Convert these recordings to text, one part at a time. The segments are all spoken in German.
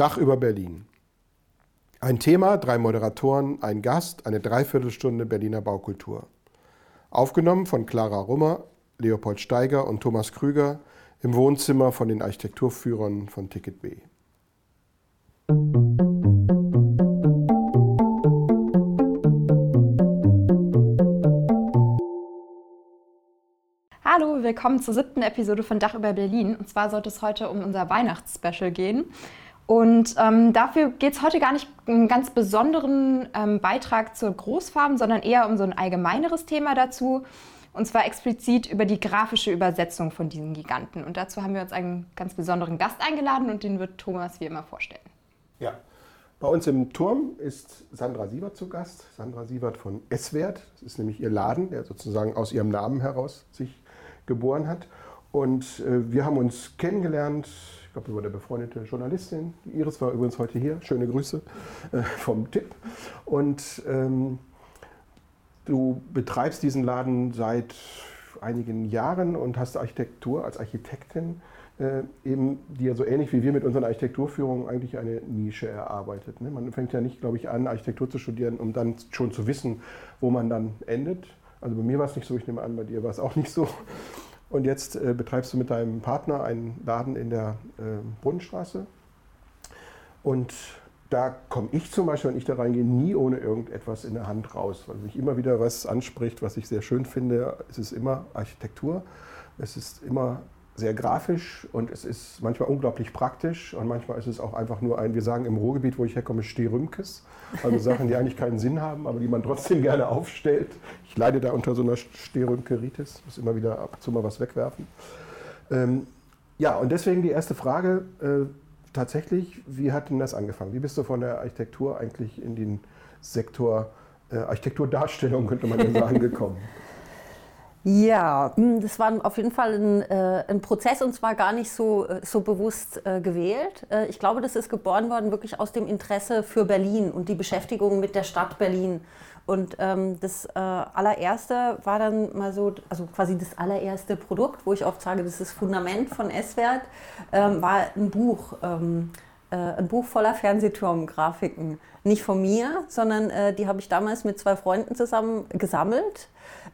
Dach über Berlin. Ein Thema, drei Moderatoren, ein Gast, eine Dreiviertelstunde Berliner Baukultur. Aufgenommen von Clara Rummer, Leopold Steiger und Thomas Krüger im Wohnzimmer von den Architekturführern von Ticket B. Hallo, willkommen zur siebten Episode von Dach über Berlin. Und zwar sollte es heute um unser Weihnachtsspecial gehen. Und ähm, dafür geht es heute gar nicht einen ganz besonderen ähm, Beitrag zur Großfarben, sondern eher um so ein allgemeineres Thema dazu. Und zwar explizit über die grafische Übersetzung von diesen Giganten. Und dazu haben wir uns einen ganz besonderen Gast eingeladen und den wird Thomas wie immer vorstellen. Ja, bei uns im Turm ist Sandra Siebert zu Gast. Sandra Siebert von S-Wert. Das ist nämlich ihr Laden, der sozusagen aus ihrem Namen heraus sich geboren hat. Und äh, wir haben uns kennengelernt ich glaube, über eine befreundete Journalistin. Iris war übrigens heute hier. Schöne Grüße äh, vom Tipp. Und ähm, du betreibst diesen Laden seit einigen Jahren und hast Architektur als Architektin äh, eben dir so ähnlich wie wir mit unseren Architekturführungen eigentlich eine Nische erarbeitet. Ne? Man fängt ja nicht, glaube ich, an, Architektur zu studieren, um dann schon zu wissen, wo man dann endet. Also bei mir war es nicht so, ich nehme an, bei dir war es auch nicht so. Und jetzt äh, betreibst du mit deinem Partner einen Laden in der äh, Brunnenstraße. Und da komme ich zum Beispiel, wenn ich da reingehe, nie ohne irgendetwas in der Hand raus, weil mich immer wieder was anspricht, was ich sehr schön finde. Es ist immer Architektur, es ist immer sehr grafisch und es ist manchmal unglaublich praktisch und manchmal ist es auch einfach nur ein, wir sagen im Ruhrgebiet, wo ich herkomme, Stehrümkes. Also Sachen, die eigentlich keinen Sinn haben, aber die man trotzdem gerne aufstellt. Ich leide da unter so einer Stehrümkeritis, muss immer wieder ab und zu mal was wegwerfen. Ähm, ja, und deswegen die erste Frage, äh, tatsächlich, wie hat denn das angefangen? Wie bist du von der Architektur eigentlich in den Sektor äh, Architekturdarstellung, könnte man ja sagen, gekommen? Ja, hm, das war auf jeden Fall ein, äh, ein Prozess und zwar gar nicht so, äh, so bewusst äh, gewählt. Äh, ich glaube, das ist geboren worden wirklich aus dem Interesse für Berlin und die Beschäftigung mit der Stadt Berlin. Und ähm, das äh, allererste war dann mal so, also quasi das allererste Produkt, wo ich oft sage, das ist das Fundament von S-Wert, ähm, war ein Buch. Ähm, äh, ein Buch voller Fernsehturmgrafiken. Nicht von mir, sondern die habe ich damals mit zwei Freunden zusammen gesammelt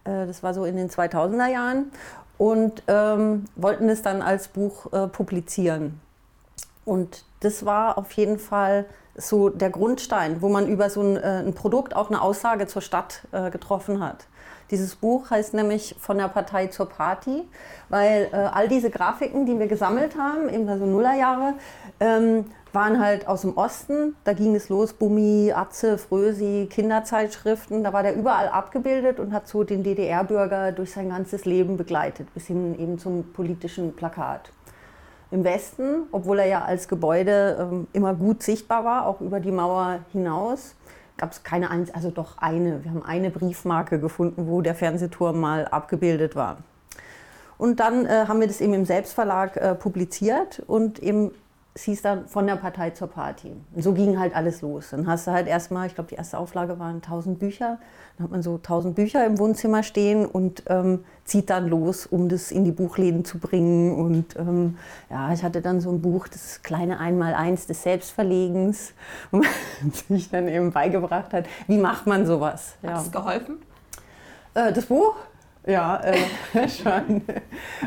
das war so in den 2000er Jahren. Und ähm, wollten es dann als Buch äh, publizieren. Und das war auf jeden Fall so der Grundstein, wo man über so ein, äh, ein Produkt auch eine Aussage zur Stadt äh, getroffen hat. Dieses Buch heißt nämlich Von der Partei zur Party, weil äh, all diese Grafiken, die wir gesammelt haben, eben also Nullerjahre, ähm, waren halt aus dem Osten. Da ging es los, Bummi, Atze, Frösi, Kinderzeitschriften. Da war der überall abgebildet und hat so den DDR-Bürger durch sein ganzes Leben begleitet, bis hin eben zum politischen Plakat. Im Westen, obwohl er ja als Gebäude ähm, immer gut sichtbar war, auch über die Mauer hinaus, gab es keine eins, also doch eine. Wir haben eine Briefmarke gefunden, wo der Fernsehturm mal abgebildet war. Und dann äh, haben wir das eben im Selbstverlag äh, publiziert und eben es hieß dann von der Partei zur Party. Und so ging halt alles los. Dann hast du halt erstmal, ich glaube, die erste Auflage waren 1000 Bücher. Dann hat man so 1000 Bücher im Wohnzimmer stehen und ähm, zieht dann los, um das in die Buchläden zu bringen. Und ähm, ja, ich hatte dann so ein Buch, das kleine Einmaleins des Selbstverlegens, wo man sich dann eben beigebracht hat, wie macht man sowas. Ja. Hat es geholfen? Äh, das Buch? Ja, äh, schon.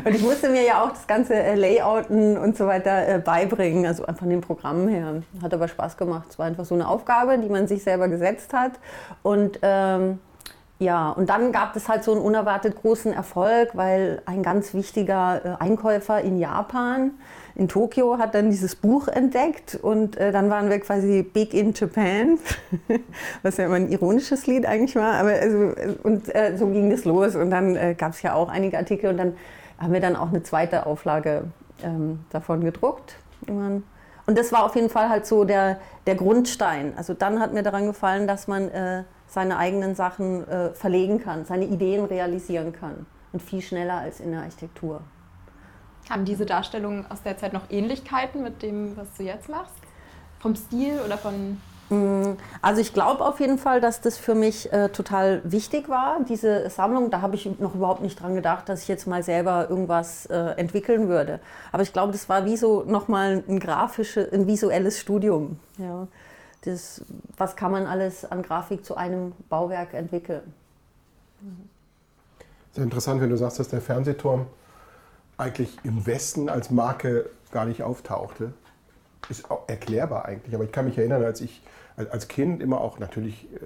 Und ich musste mir ja auch das ganze äh, Layouten und so weiter äh, beibringen, also von den Programmen her. Hat aber Spaß gemacht. Es war einfach so eine Aufgabe, die man sich selber gesetzt hat. Und ähm, ja, und dann gab es halt so einen unerwartet großen Erfolg, weil ein ganz wichtiger äh, Einkäufer in Japan, in Tokio, hat dann dieses Buch entdeckt und äh, dann waren wir quasi big in Japan, was ja immer ein ironisches Lied eigentlich war. Aber also, und äh, so ging es los und dann äh, gab es ja auch einige Artikel und dann haben wir dann auch eine zweite Auflage ähm, davon gedruckt. Und das war auf jeden Fall halt so der, der Grundstein. Also dann hat mir daran gefallen, dass man äh, seine eigenen Sachen äh, verlegen kann, seine Ideen realisieren kann. Und viel schneller als in der Architektur. Haben diese Darstellungen aus der Zeit noch Ähnlichkeiten mit dem, was du jetzt machst? Vom Stil oder von Mm, also ich glaube auf jeden Fall, dass das für mich äh, total wichtig war, diese Sammlung. Da habe ich noch überhaupt nicht dran gedacht, dass ich jetzt mal selber irgendwas äh, entwickeln würde. Aber ich glaube, das war wie so nochmal ein grafisches, ein visuelles Studium. Ja. Das, was kann man alles an Grafik zu einem Bauwerk entwickeln? Sehr interessant, wenn du sagst, dass der Fernsehturm eigentlich im Westen als Marke gar nicht auftauchte. Ist auch erklärbar eigentlich, aber ich kann mich erinnern, als ich als Kind immer auch natürlich äh,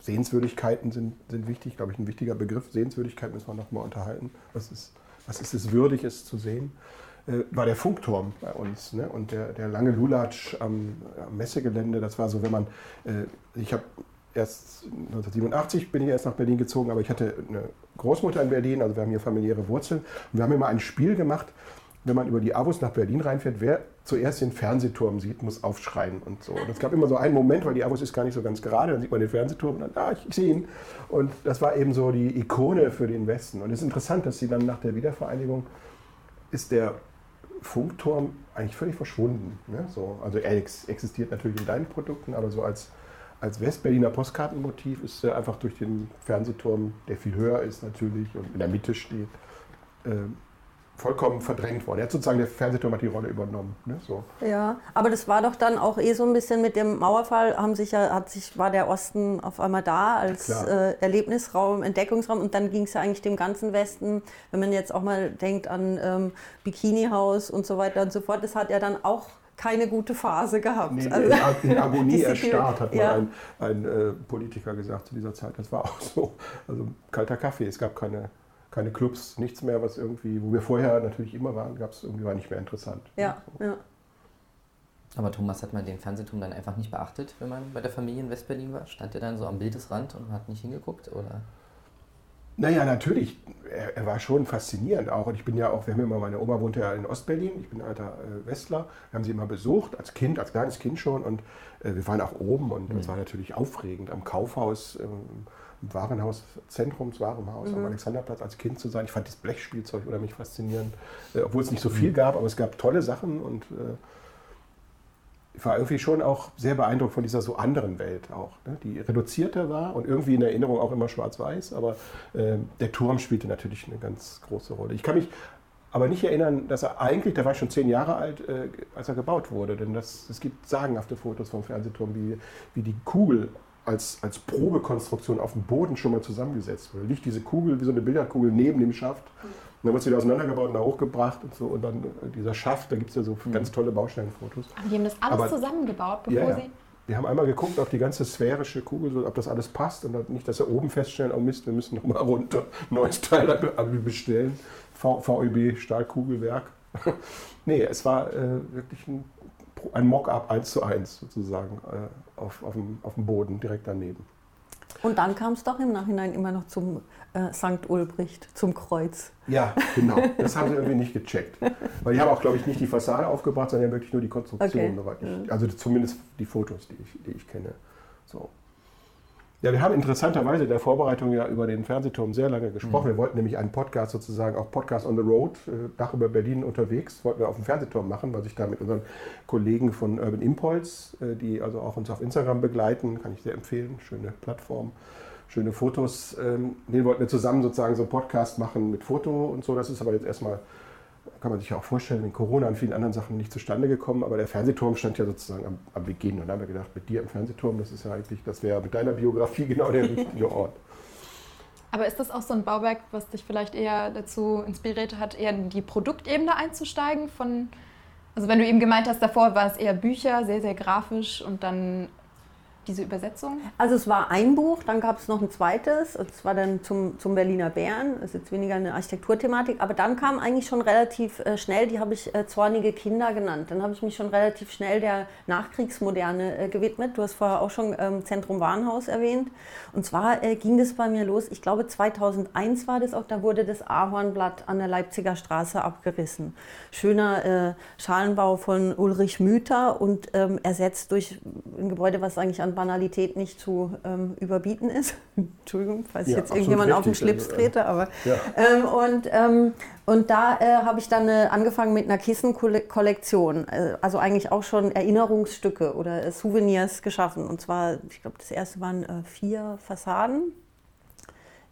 Sehenswürdigkeiten sind, sind wichtig, glaube ich, ein wichtiger Begriff. Sehenswürdigkeit müssen wir noch mal unterhalten. Was ist, was ist es würdig, es zu sehen? Äh, war der Funkturm bei uns ne? und der, der lange Lulatsch am, am, Messegelände. Das war so, wenn man, äh, ich habe erst 1987 bin ich erst nach Berlin gezogen, aber ich hatte eine Großmutter in Berlin, also wir haben hier familiäre Wurzeln. Und wir haben immer ein Spiel gemacht, wenn man über die Avus nach Berlin reinfährt, wer zuerst den Fernsehturm sieht, muss aufschreien und so. Und es gab immer so einen Moment, weil die Avus ist gar nicht so ganz gerade, dann sieht man den Fernsehturm und dann, ah, ich, ich sehe ihn. Und das war eben so die Ikone für den Westen. Und es ist interessant, dass sie dann nach der Wiedervereinigung ist der Funkturm eigentlich völlig verschwunden. Ne? So, also er existiert natürlich in deinen Produkten, aber so als, als Westberliner Postkartenmotiv ist er einfach durch den Fernsehturm, der viel höher ist natürlich und in der Mitte steht, äh, vollkommen verdrängt worden. Er hat sozusagen der Fernsehturm hat die Rolle übernommen. Ne? So. Ja, aber das war doch dann auch eh so ein bisschen mit dem Mauerfall, haben sich ja, hat sich, war der Osten auf einmal da als äh, Erlebnisraum, Entdeckungsraum und dann ging es ja eigentlich dem ganzen Westen, wenn man jetzt auch mal denkt an ähm, Bikini-Haus und so weiter und so fort, das hat ja dann auch keine gute Phase gehabt. Nee, also, in Agonie erstarrt, hat mal ja. ein, ein äh, Politiker gesagt zu dieser Zeit. Das war auch so. Also kalter Kaffee, es gab keine keine Clubs, nichts mehr, was irgendwie, wo wir vorher natürlich immer waren, gab es irgendwie war nicht mehr interessant. Ja, so. ja. Aber Thomas, hat man den Fernsehturm dann einfach nicht beachtet, wenn man bei der Familie in Westberlin war? Stand er dann so am Bildesrand und hat nicht hingeguckt? Oder? Naja, natürlich. Er, er, war schon faszinierend auch. Und ich bin ja auch, wir haben immer, meine Oma wohnte ja in Ostberlin, ich bin alter äh, Westler. Wir haben sie immer besucht, als Kind, als kleines Kind schon. Und äh, wir waren auch oben und mhm. das war natürlich aufregend am Kaufhaus. Ähm, im Warenhaus, Zentrumswarenhaus mhm. am Alexanderplatz als Kind zu sein. Ich fand das Blechspielzeug oder mich faszinierend, äh, obwohl es nicht so viel mhm. gab, aber es gab tolle Sachen und äh, ich war irgendwie schon auch sehr beeindruckt von dieser so anderen Welt auch, ne? die reduzierter war und irgendwie in Erinnerung auch immer schwarz-weiß, aber äh, der Turm spielte natürlich eine ganz große Rolle. Ich kann mich aber nicht erinnern, dass er eigentlich, der war schon zehn Jahre alt, äh, als er gebaut wurde, denn das, es gibt sagenhafte Fotos vom Fernsehturm, wie, wie die Kugel als, als Probekonstruktion auf dem Boden schon mal zusammengesetzt wurde. Liegt diese Kugel wie so eine Billardkugel neben dem Schaft. Und dann wird sie wieder auseinandergebaut und da hochgebracht und so. Und dann äh, dieser Schaft, da gibt es ja so mhm. ganz tolle Bausteinfotos. Aber die haben das alles Aber, zusammengebaut, bevor ja, ja. sie. Wir haben einmal geguckt, ob die ganze sphärische Kugel, ob das alles passt und nicht, dass wir oben feststellen, oh Mist, wir müssen nochmal runter, neues Teil bestellen. VEB Stahlkugelwerk. nee, es war äh, wirklich ein ein Mock-up 1 zu 1 sozusagen äh, auf, auf, dem, auf dem Boden direkt daneben. Und dann kam es doch im Nachhinein immer noch zum äh, St. Ulbricht, zum Kreuz. Ja, genau. Das haben sie irgendwie nicht gecheckt. Weil die haben auch, glaube ich, nicht die Fassade aufgebracht, sondern wirklich nur die Konstruktion. Okay. Mhm. also zumindest die Fotos, die ich, die ich kenne. So. Ja, wir haben interessanterweise in der Vorbereitung ja über den Fernsehturm sehr lange gesprochen. Mhm. Wir wollten nämlich einen Podcast sozusagen, auch Podcast on the Road, äh, Dach über Berlin unterwegs, wollten wir auf dem Fernsehturm machen, was ich da mit unseren Kollegen von Urban Impulse, äh, die also auch uns auf Instagram begleiten, kann ich sehr empfehlen, schöne Plattform, schöne Fotos. Ähm, den wollten wir zusammen sozusagen so einen Podcast machen mit Foto und so. Das ist aber jetzt erstmal kann man sich ja auch vorstellen, in Corona und vielen anderen Sachen nicht zustande gekommen, aber der Fernsehturm stand ja sozusagen am, am Beginn. Und da haben wir gedacht, mit dir im Fernsehturm, das ist ja eigentlich, das wäre mit deiner Biografie genau der richtige Ort. Aber ist das auch so ein Bauwerk, was dich vielleicht eher dazu inspiriert hat, eher in die Produktebene einzusteigen? Von, also wenn du eben gemeint hast, davor war es eher Bücher, sehr, sehr grafisch und dann diese Übersetzung? Also es war ein Buch, dann gab es noch ein zweites, das war dann zum, zum Berliner Bären, das ist jetzt weniger eine Architekturthematik, aber dann kam eigentlich schon relativ äh, schnell, die habe ich äh, Zornige Kinder genannt, dann habe ich mich schon relativ schnell der Nachkriegsmoderne äh, gewidmet. Du hast vorher auch schon ähm, Zentrum Warenhaus erwähnt. Und zwar ging das bei mir los, ich glaube 2001 war das auch, da wurde das Ahornblatt an der Leipziger Straße abgerissen. Schöner Schalenbau von Ulrich Müther und ähm, ersetzt durch ein Gebäude, was eigentlich an Banalität nicht zu ähm, überbieten ist. Entschuldigung, falls ich Ja, jetzt irgendjemand auf den Schlips also, äh, trete, aber Ja. ähm, und, ähm, und da äh, habe ich dann äh, angefangen mit einer Kissenkollektion. Äh, also eigentlich auch schon Erinnerungsstücke oder äh, Souvenirs geschaffen. Und zwar, ich glaube, das erste waren äh, vier Fassaden.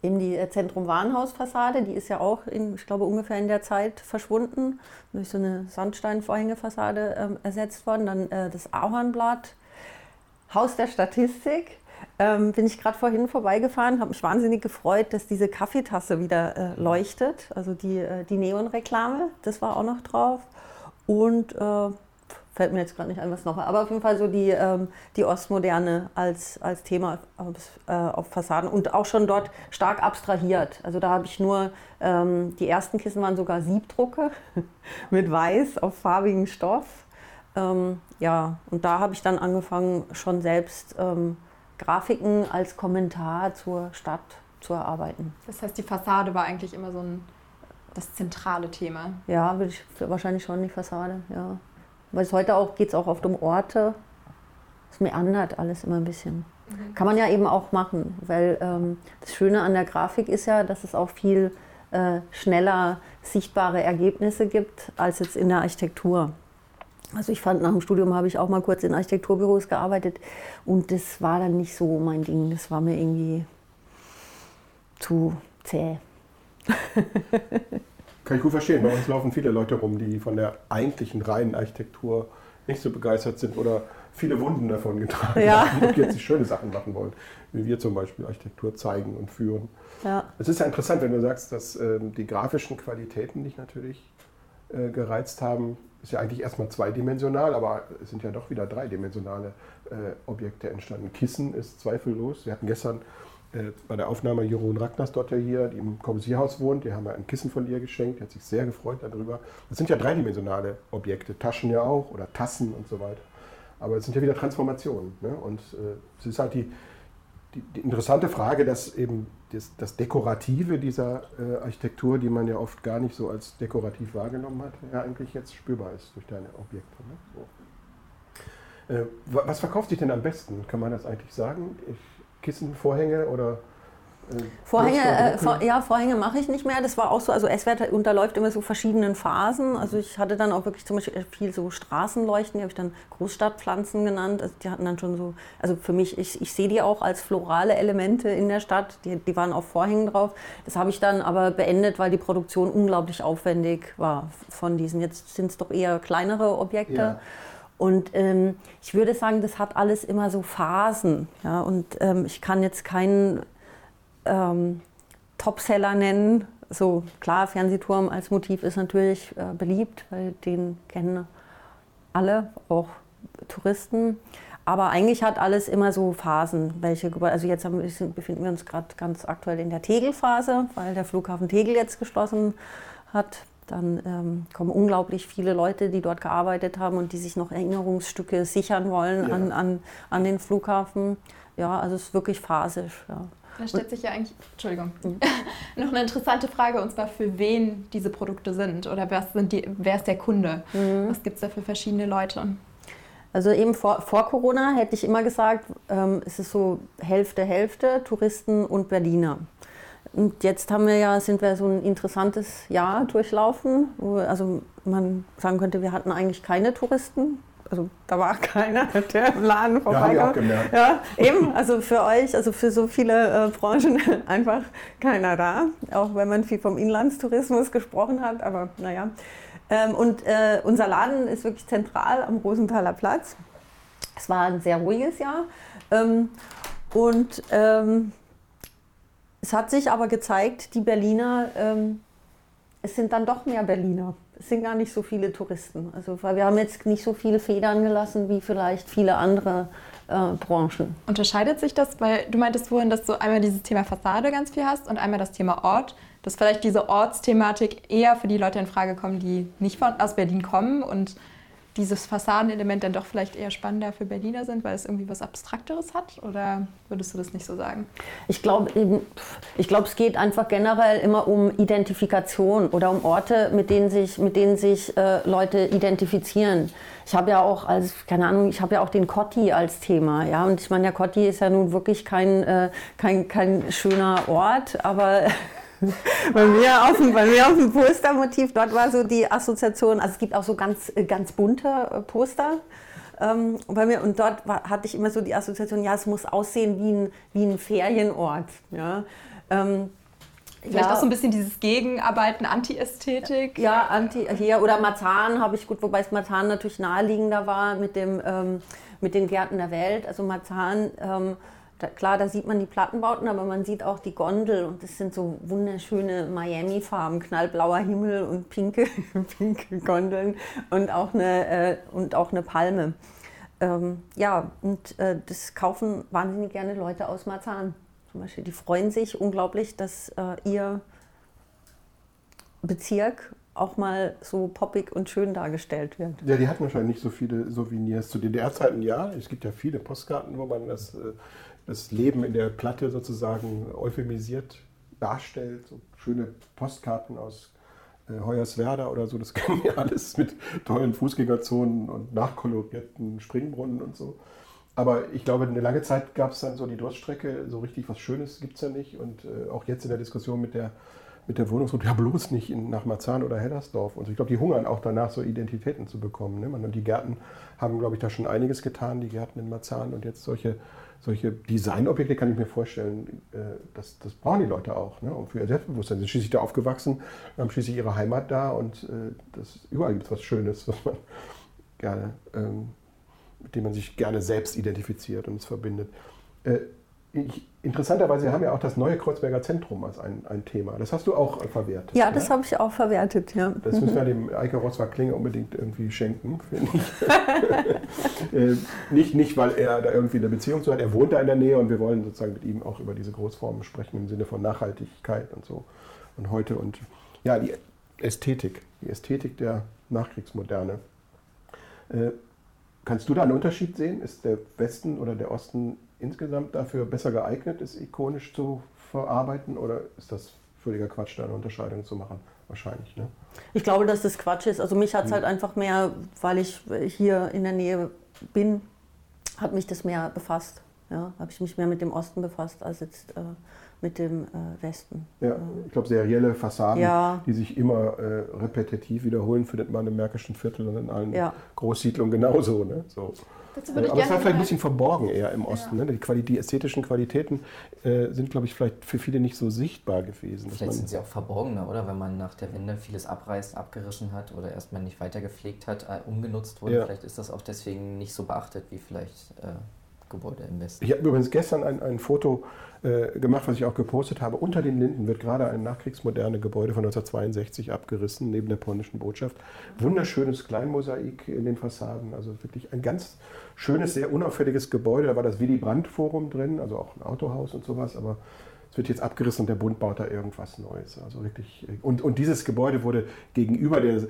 Eben die äh, Zentrum-Warenhaus-Fassade, die ist ja auch, in, ich glaube, ungefähr in der Zeit verschwunden, durch so eine Sandsteinvorhängefassade ähm, ersetzt worden. Dann äh, das Ahornblatt, Haus der Statistik. Ähm, bin ich gerade vorhin vorbeigefahren, habe mich wahnsinnig gefreut, dass diese Kaffeetasse wieder äh, leuchtet. Also die, äh, die Neonreklame, das war auch noch drauf. Und äh, fällt mir jetzt gerade nicht ein, was noch war. Aber auf jeden Fall so die, ähm, die Ostmoderne als, als Thema auf, äh, auf Fassaden und auch schon dort stark abstrahiert. Also da habe ich nur, ähm, die ersten Kissen waren sogar Siebdrucke mit Weiß auf farbigem Stoff. Ähm, ja, und da habe ich dann angefangen, schon selbst ähm, Grafiken als Kommentar zur Stadt zu erarbeiten. Das heißt, die Fassade war eigentlich immer so ein, das zentrale Thema. Ja, würde ich wahrscheinlich schon die Fassade, ja. Weil es heute auch geht es auch oft um Orte. Es meandert alles immer ein bisschen. Kann man ja eben auch machen, weil ähm, das Schöne an der Grafik ist ja, dass es auch viel äh, schneller sichtbare Ergebnisse gibt als jetzt in der Architektur. Also ich fand, nach dem Studium habe ich auch mal kurz in Architekturbüros gearbeitet und das war dann nicht so mein Ding. Das war mir irgendwie zu zäh. Kann ich gut verstehen. Bei uns laufen viele Leute rum, die von der eigentlichen reinen Architektur nicht so begeistert sind oder viele Wunden davon getragen Ja. haben und jetzt die schöne Sachen machen wollen, wie wir zum Beispiel Architektur zeigen und führen. Ja. Es ist ja interessant, wenn du sagst, dass ähm, die grafischen Qualitäten dich natürlich äh, gereizt haben. Ist ja eigentlich erstmal zweidimensional, aber es sind ja doch wieder dreidimensionale äh, Objekte entstanden. Kissen ist zweifellos. Wir hatten gestern äh, bei der Aufnahme Jeroen Ragnarsdotter hier, die im Corbusierhaus wohnt, die haben wir ein Kissen von ihr geschenkt, die hat sich sehr gefreut darüber. Das sind ja dreidimensionale Objekte, Taschen ja auch oder Tassen und so weiter. Aber es sind ja wieder Transformationen. Ne? Und äh, es ist halt die, die, die interessante Frage, dass eben das, das Dekorative dieser äh, Architektur, die man ja oft gar nicht so als dekorativ wahrgenommen hat, ja eigentlich jetzt spürbar ist durch deine Objekte. Ne? So. Äh, wa- was verkauft sich denn am besten? Kann man das eigentlich sagen? Ich, Kissen, Vorhänge oder Vorhänge, Muster, äh, vor, ja, Vorhänge mache ich nicht mehr. Das war auch so, also S-Wert unterläuft immer so verschiedenen Phasen. Also ich hatte dann auch wirklich zum Beispiel viel so Straßenleuchten, die habe ich dann Großstadtpflanzen genannt. Also die hatten dann schon so, also für mich, ich, ich sehe die auch als florale Elemente in der Stadt. Die, die waren auf Vorhängen drauf. Das habe ich dann aber beendet, weil die Produktion unglaublich aufwendig war von diesen. Jetzt sind es doch eher kleinere Objekte. Ja. Und ähm, ich würde sagen, das hat alles immer so Phasen. Ja? Und ähm, ich kann jetzt keinen ähm, Topseller nennen. So klar, Fernsehturm als Motiv ist natürlich äh, beliebt, weil den kennen alle, auch Touristen. Aber eigentlich hat alles immer so Phasen, welche. Also jetzt haben, befinden wir uns gerade ganz aktuell in der Tegelphase, weil der Flughafen Tegel jetzt geschlossen hat. Dann ähm, kommen unglaublich viele Leute, die dort gearbeitet haben und die sich noch Erinnerungsstücke sichern wollen Ja. an, an, an den Flughafen. Ja, also es ist wirklich phasisch. Ja. Da stellt sich ja eigentlich, Entschuldigung, noch eine interessante Frage, und zwar für wen diese Produkte sind oder was sind die, wer ist der Kunde? Was gibt es da für verschiedene Leute? Also eben vor, vor Corona hätte ich immer gesagt, ähm, es ist so Hälfte, Hälfte, Touristen und Berliner. Und jetzt haben wir ja, sind wir so ein interessantes Jahr durchlaufen, wo also man sagen könnte, wir hatten eigentlich keine Touristen. Also da war keiner, der im Laden Ja, vorbeikam. gemerkt. Ja, eben, also für euch, also für so viele äh, Branchen einfach keiner da, auch wenn man viel vom Inlandstourismus gesprochen hat, aber naja. Ähm, und äh, unser Laden ist wirklich zentral am Rosenthaler Platz. Es war ein sehr ruhiges Jahr ähm, und ähm, es hat sich aber gezeigt, die Berliner, ähm, es sind dann doch mehr Berliner. Es sind gar nicht so viele Touristen. Also, weil wir haben jetzt nicht so viele Federn gelassen wie vielleicht viele andere äh, Branchen. Unterscheidet sich das? Weil du meintest vorhin, dass du einmal dieses Thema Fassade ganz viel hast und einmal das Thema Ort. Dass vielleicht diese Ortsthematik eher für die Leute in Frage kommen, die nicht von, aus Berlin kommen und dieses Fassadenelement dann doch vielleicht eher spannender für Berliner sind, weil es irgendwie was Abstrakteres hat? Oder würdest du das nicht so sagen? Ich glaube, ich glaube, es geht einfach generell immer um Identifikation oder um Orte, mit denen sich, mit denen sich äh, Leute identifizieren. Ich habe ja auch als, keine Ahnung, ich habe ja auch den Kotti als Thema, ja. Und ich meine, der Kotti ist ja nun wirklich kein, äh, kein, kein schöner Ort, aber bei, mir auf dem, bei mir auf dem Postermotiv, dort war so die Assoziation, also es gibt auch so ganz, äh, ganz bunte äh, Poster. Ähm, bei mir, und dort war, hatte ich immer so die Assoziation, ja, es muss aussehen wie ein, wie ein Ferienort. Ja. Ähm, Vielleicht ja. auch so ein bisschen dieses Gegenarbeiten, Anti-Ästhetik. Ja, Anti, hier, oder Marzahn habe ich gut, wobei es Marzahn natürlich naheliegender war mit, dem, ähm, mit den Gärten der Welt. Also Marzahn ähm, da, klar, da sieht man die Plattenbauten, aber man sieht auch die Gondel und das sind so wunderschöne Miami-Farben, knallblauer Himmel und pinke, pinke Gondeln und auch eine, äh, und auch eine Palme. Ähm, ja, und äh, das kaufen wahnsinnig gerne Leute aus Marzahn. Zum Beispiel, die freuen sich unglaublich, dass äh, ihr Bezirk auch mal so poppig und schön dargestellt wird. Ja, die hatten wahrscheinlich nicht so viele Souvenirs zu DDR-Zeiten, ja. Es gibt ja viele Postkarten, wo man das äh, das Leben in der Platte sozusagen euphemisiert darstellt. So schöne Postkarten aus äh, Hoyerswerda oder so, das kennen wir alles mit tollen Fußgängerzonen und nachkolorierten Springbrunnen und so. Aber ich glaube, eine lange Zeit gab es dann so die Durststrecke, so richtig was Schönes gibt es ja nicht. Und äh, auch jetzt in der Diskussion mit der, mit der Wohnungsnot, ja bloß nicht in, nach Marzahn oder Hellersdorf. Und so. ich glaube, die hungern auch danach, so Identitäten zu bekommen. Ne? Und die Gärten haben, glaube ich, da schon einiges getan, die Gärten in Marzahn. Und jetzt solche solche Designobjekte kann ich mir vorstellen, äh, das, das brauchen die Leute auch, ne? und für ihr Selbstbewusstsein. Sie sind schließlich da aufgewachsen, haben schließlich ihre Heimat da und äh, das, überall gibt es was Schönes, was man gerne, ähm, mit dem man sich gerne selbst identifiziert und es verbindet. Äh, ich, interessanterweise haben wir ja auch das neue Kreuzberger Zentrum als ein, ein Thema. Das hast du auch verwertet. Ja, das habe ich auch verwertet, ja. Das müssen wir dem Eike Roswar Klinge unbedingt irgendwie schenken, finde ich. äh, nicht, nicht, weil er da irgendwie eine Beziehung zu hat. Er wohnt da in der Nähe und wir wollen sozusagen mit ihm auch über diese Großformen sprechen im Sinne von Nachhaltigkeit und so. Und heute und ja, die Ästhetik, die Ästhetik der Nachkriegsmoderne. Äh, kannst du da einen Unterschied sehen? Ist der Westen oder der Osten insgesamt dafür besser geeignet ist, ikonisch zu verarbeiten? Oder ist das völliger Quatsch, da eine Unterscheidung zu machen? Wahrscheinlich, ne? Ich glaube, dass das Quatsch ist. Also mich hat es hm. halt einfach mehr, weil ich hier in der Nähe bin, hat mich das mehr befasst. Ja, habe ich mich mehr mit dem Osten befasst als jetzt äh, mit dem äh, Westen. Ja, ich glaube, serielle Fassaden, ja. die sich immer äh, repetitiv wiederholen, findet man im Märkischen Viertel und in allen ja. Großsiedlungen genauso. Ne? So. Äh, aber es war vielleicht ein bisschen verborgen eher im Osten. Ja. Ne? Die, Quali die, ästhetischen Qualitäten äh, sind, glaube ich, vielleicht für viele nicht so sichtbar gewesen. Vielleicht sind sie auch verborgener, oder? Wenn man nach der Wende vieles abreißt, abgerissen hat oder erstmal nicht weiter gepflegt hat, äh, umgenutzt wurde. Ja. Vielleicht ist das auch deswegen nicht so beachtet wie vielleicht äh, Gebäude im Westen. Ich habe übrigens gestern ein, ein Foto äh, gemacht, was ich auch gepostet habe. Unter den Linden wird gerade ein nachkriegsmoderne Gebäude von 1962 abgerissen, neben der polnischen Botschaft. Wunderschönes Kleinmosaik in den Fassaden, also wirklich ein ganz schönes, sehr unauffälliges Gebäude. Da war das Willy Brandt Forum drin, also auch ein Autohaus und sowas, aber wird jetzt abgerissen und der Bund baut da irgendwas Neues. Also wirklich, und, und dieses Gebäude wurde gegenüber der äh,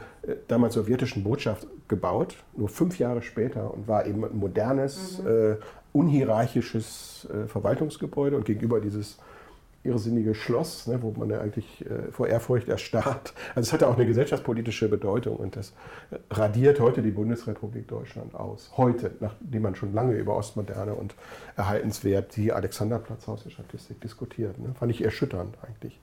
damals sowjetischen Botschaft gebaut, nur fünf Jahre später und war eben ein modernes, mhm. äh, unhierarchisches äh, Verwaltungsgebäude und gegenüber dieses irrsinnige Schloss, ne, wo man ja eigentlich äh, vor Ehrfurcht erstarrt. Also es hatte auch eine gesellschaftspolitische Bedeutung und das radiert heute die Bundesrepublik Deutschland aus. Heute, nachdem man schon lange über Ostmoderne und erhaltenswert die Alexanderplatzhaus der Statistik diskutiert. Ne. Fand ich erschütternd eigentlich.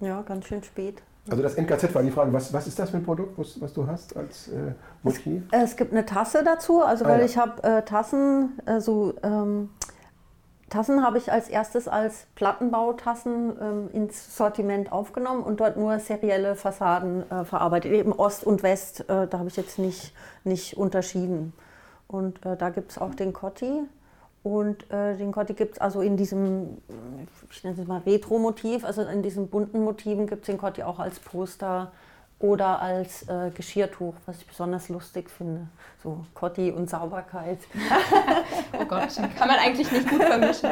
Ja, ganz schön spät. Also das NKZ war die Frage, was, was ist das für ein Produkt, was, was du hast als äh, Motiv? Es, es, gibt eine Tasse dazu, also ah, weil ja. ich habe äh, Tassen, äh, so ähm, Tassen habe ich als erstes als Plattenbautassen ähm, ins Sortiment aufgenommen und dort nur serielle Fassaden äh, verarbeitet, eben Ost und West, äh, da habe ich jetzt nicht, nicht unterschieden. Und äh, da gibt es auch den Cotti, und äh, den Kotti gibt es also in diesem, ich nenne es mal Retro-Motiv, also in diesen bunten Motiven gibt es den Kotti auch als Poster oder als äh, Geschirrtuch, was ich besonders lustig finde. So Kotti und Sauberkeit. oh Gott, kann man eigentlich nicht gut vermischen.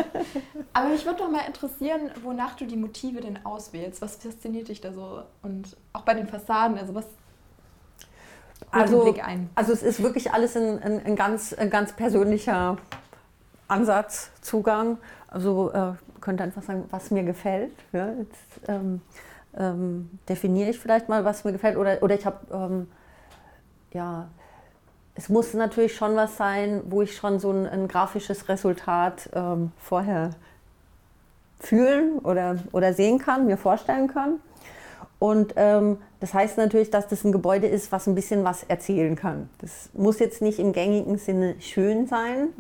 Aber mich würde doch mal interessieren, wonach du die Motive denn auswählst. Was fasziniert dich da so? Und auch bei den Fassaden, also was also, Blick ein. Also es ist wirklich alles ein, ein, ein ganz, ein ganz persönlicher Ansatz, Zugang. Also äh, könnte einfach sagen, was mir gefällt. Ja, jetzt ähm, ähm, definiere ich vielleicht mal, was mir gefällt. Oder, oder ich habe, ähm, ja, es muss natürlich schon was sein, wo ich schon so ein, ein grafisches Resultat ähm, vorher fühlen oder, oder sehen kann, mir vorstellen kann. Und ähm, das heißt natürlich, dass das ein Gebäude ist, was ein bisschen was erzählen kann. Das muss jetzt nicht im gängigen Sinne schön sein,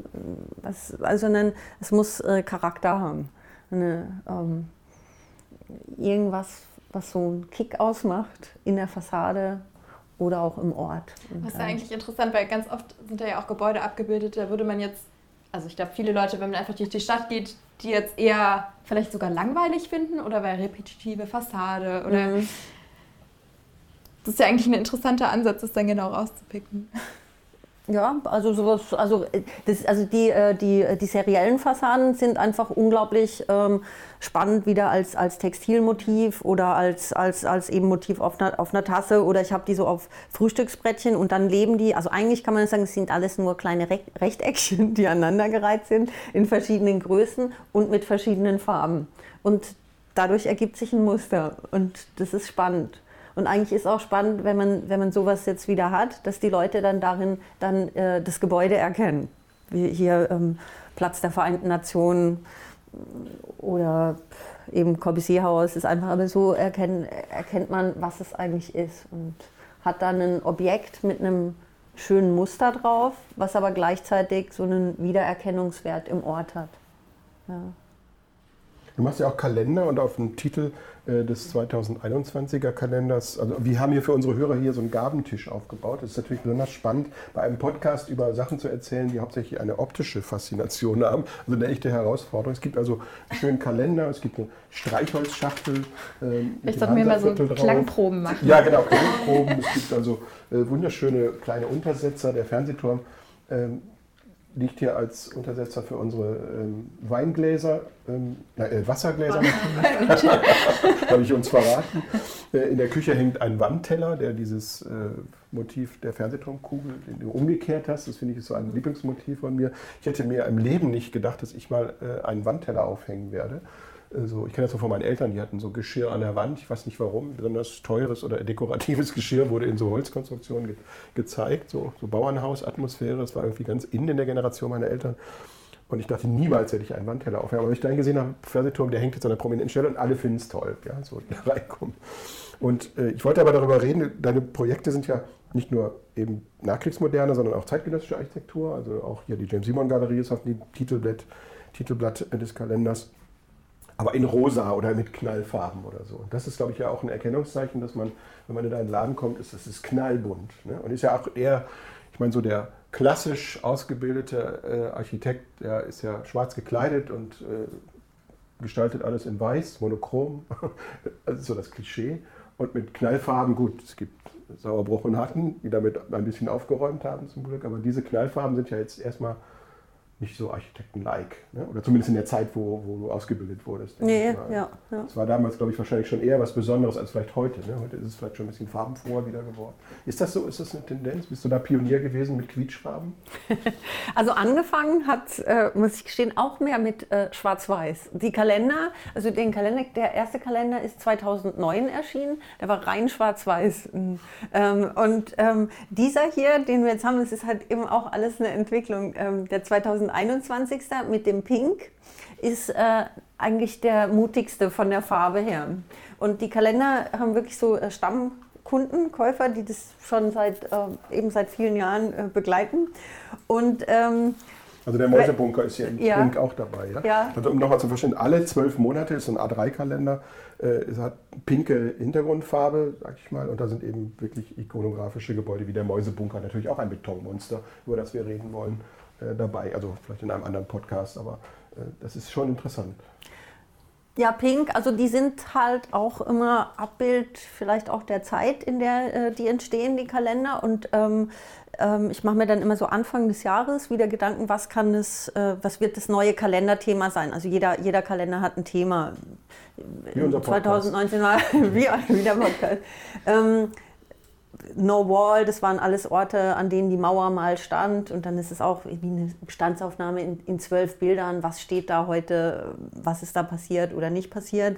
was, sondern es muss äh, Charakter haben. Eine, ähm, irgendwas, was so einen Kick ausmacht in der Fassade oder auch im Ort. Und, das ist ja eigentlich interessant, weil ganz oft sind da ja auch Gebäude abgebildet, da würde man jetzt, also ich glaube, viele Leute, wenn man einfach durch die Stadt geht, die jetzt eher vielleicht sogar langweilig finden oder weil repetitive Fassade oder. Mhm. Das ist ja eigentlich ein interessanter Ansatz, das dann genau rauszupicken. Ja, also sowas, also, das, also die, äh, die, die seriellen Fassaden sind einfach unglaublich ähm, spannend wieder als, als Textilmotiv oder als, als, als eben Motiv auf einer, auf einer Tasse oder ich habe die so auf Frühstücksbrettchen und dann leben die, also eigentlich kann man sagen, es sind alles nur kleine Re Rechteckchen, die aneinandergereiht sind in verschiedenen Größen und mit verschiedenen Farben. Und dadurch ergibt sich ein Muster und das ist spannend. Und eigentlich ist auch spannend, wenn man, wenn man sowas jetzt wieder hat, dass die Leute dann darin dann äh, das Gebäude erkennen. Wie hier ähm, Platz der Vereinten Nationen oder eben Corbusier-Haus ist einfach, aber so erkennt, erkennt man, was es eigentlich ist und hat dann ein Objekt mit einem schönen Muster drauf, was aber gleichzeitig so einen Wiedererkennungswert im Ort hat. Ja. Du machst ja auch Kalender und auf dem Titel äh, des 2021er Kalenders, also wir haben hier für unsere Hörer hier so einen Gabentisch aufgebaut. Das ist natürlich besonders spannend, bei einem Podcast über Sachen zu erzählen, die hauptsächlich eine optische Faszination haben. Also eine echte Herausforderung. Es gibt also einen schönen Kalender, es gibt eine Streichholzschachtel. Äh, ich sollte mir mal so drauf. Klangproben machen. Ja, genau, Klangproben. es gibt also äh, wunderschöne kleine Untersetzer, der Fernsehturm. Ähm, liegt hier als Untersetzer für unsere ähm, Weingläser, ähm, äh, Wassergläser habe ich uns verraten. Äh, in der Küche hängt ein Wandteller, der dieses äh, Motiv der Fernsehturmkugel, den du umgekehrt hast, das finde ich ist so ein Lieblingsmotiv von mir. Ich hätte mir im Leben nicht gedacht, dass ich mal äh, einen Wandteller aufhängen werde. Also ich kenne das so von meinen Eltern, die hatten so Geschirr an der Wand, ich weiß nicht warum, besonders teures oder dekoratives Geschirr wurde in so Holzkonstruktionen ge gezeigt, so, so Bauernhausatmosphäre, das war irgendwie ganz innen in der Generation meiner Eltern. Und ich dachte, niemals hätte ich einen Wandteller aufhängen. Aber ich dann gesehen habe, Fernsehturm, der hängt jetzt an einer prominenten Stelle und alle finden es toll, ja, so da reinkommen. Und äh, ich wollte aber darüber reden, deine Projekte sind ja nicht nur eben nachkriegsmoderne, sondern auch zeitgenössische Architektur. Also auch hier die James Simon Galerie ist auf dem Titelblatt, Titelblatt des Kalenders aber in rosa oder mit Knallfarben oder so. Das ist, glaube ich, ja auch ein Erkennungszeichen, dass man, wenn man in einen Laden kommt, ist, das ist knallbunt. Ne? Und ist ja auch eher, ich meine, so der klassisch ausgebildete äh, Architekt, der ist ja schwarz gekleidet und äh, gestaltet alles in weiß, monochrom, das ist so das Klischee. Und mit Knallfarben, gut, es gibt Sauerbruch und Hatten, die damit ein bisschen aufgeräumt haben zum Glück, aber diese Knallfarben sind ja jetzt erstmal nicht so Architekten-like. Ne? Oder zumindest in der Zeit, wo, wo du ausgebildet wurdest. Nee, ja, ja. Das war damals, glaube ich, wahrscheinlich schon eher was Besonderes als vielleicht heute. Ne? Heute ist es vielleicht schon ein bisschen farbenfroher wieder geworden. Ist das so? Ist das eine Tendenz? Bist du da Pionier gewesen mit Quietschfarben? also angefangen hat, äh, muss ich gestehen, auch mehr mit äh, Schwarz-Weiß. Die Kalender, also den Kalender, der erste Kalender ist 2009 erschienen. Der war rein Schwarz-Weiß. Ähm, und ähm, dieser hier, den wir jetzt haben, das ist halt eben auch alles eine Entwicklung. Ähm, der 2000 2021. mit dem Pink ist äh, eigentlich der mutigste von der Farbe her. Und die Kalender haben wirklich so äh, Stammkunden, Käufer, die das schon seit, äh, eben seit vielen Jahren äh, begleiten. Und ähm, also der Mäusebunker ist hier im ja. Pink auch dabei. Ja? ja. Also um nochmal zu verstehen, alle zwölf Monate ist so ein A3-Kalender. Äh, es hat pinke Hintergrundfarbe, sag ich mal, und da sind eben wirklich ikonografische Gebäude wie der Mäusebunker, natürlich auch ein Betonmonster, über das wir reden wollen. Äh, dabei. Also vielleicht in einem anderen Podcast, aber äh, das ist schon interessant. Ja, Pink, also die sind halt auch immer Abbild vielleicht auch der Zeit, in der äh, die entstehen, die Kalender. Und ähm, ähm, ich mache mir dann immer so Anfang des Jahres wieder Gedanken, was kann es, äh, was wird das neue Kalenderthema sein? Also jeder, jeder Kalender hat ein Thema. Wie unser 2019 war wie, wie der Podcast. Ähm, No Wall, das waren alles Orte, an denen die Mauer mal stand. Und dann ist es auch wie eine Bestandsaufnahme in, in zwölf Bildern. Was steht da heute? Was ist da passiert oder nicht passiert?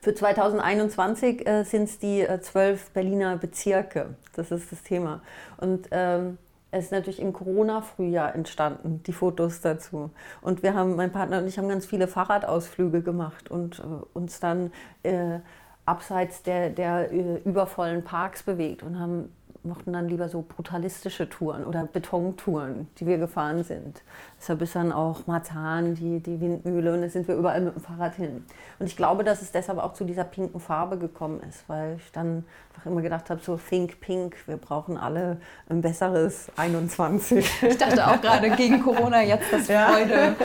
Für 2021 äh, sind es die äh, zwölf Berliner Bezirke. Das ist das Thema. Und ähm, es ist natürlich im Corona-Frühjahr entstanden, die Fotos dazu. Und wir haben, mein Partner und ich haben ganz viele Fahrradausflüge gemacht und äh, uns dann äh, abseits der, der äh, übervollen Parks bewegt und haben mochten dann lieber so brutalistische Touren oder Betontouren, die wir gefahren sind. Deshalb ist dann auch Marzahn, die, die Windmühle und da sind wir überall mit dem Fahrrad hin. Und ich glaube, dass es deshalb auch zu dieser pinken Farbe gekommen ist, weil ich dann einfach immer gedacht habe, so think pink, wir brauchen alle ein besseres 21. Ich dachte auch gerade gegen Corona jetzt das Freude.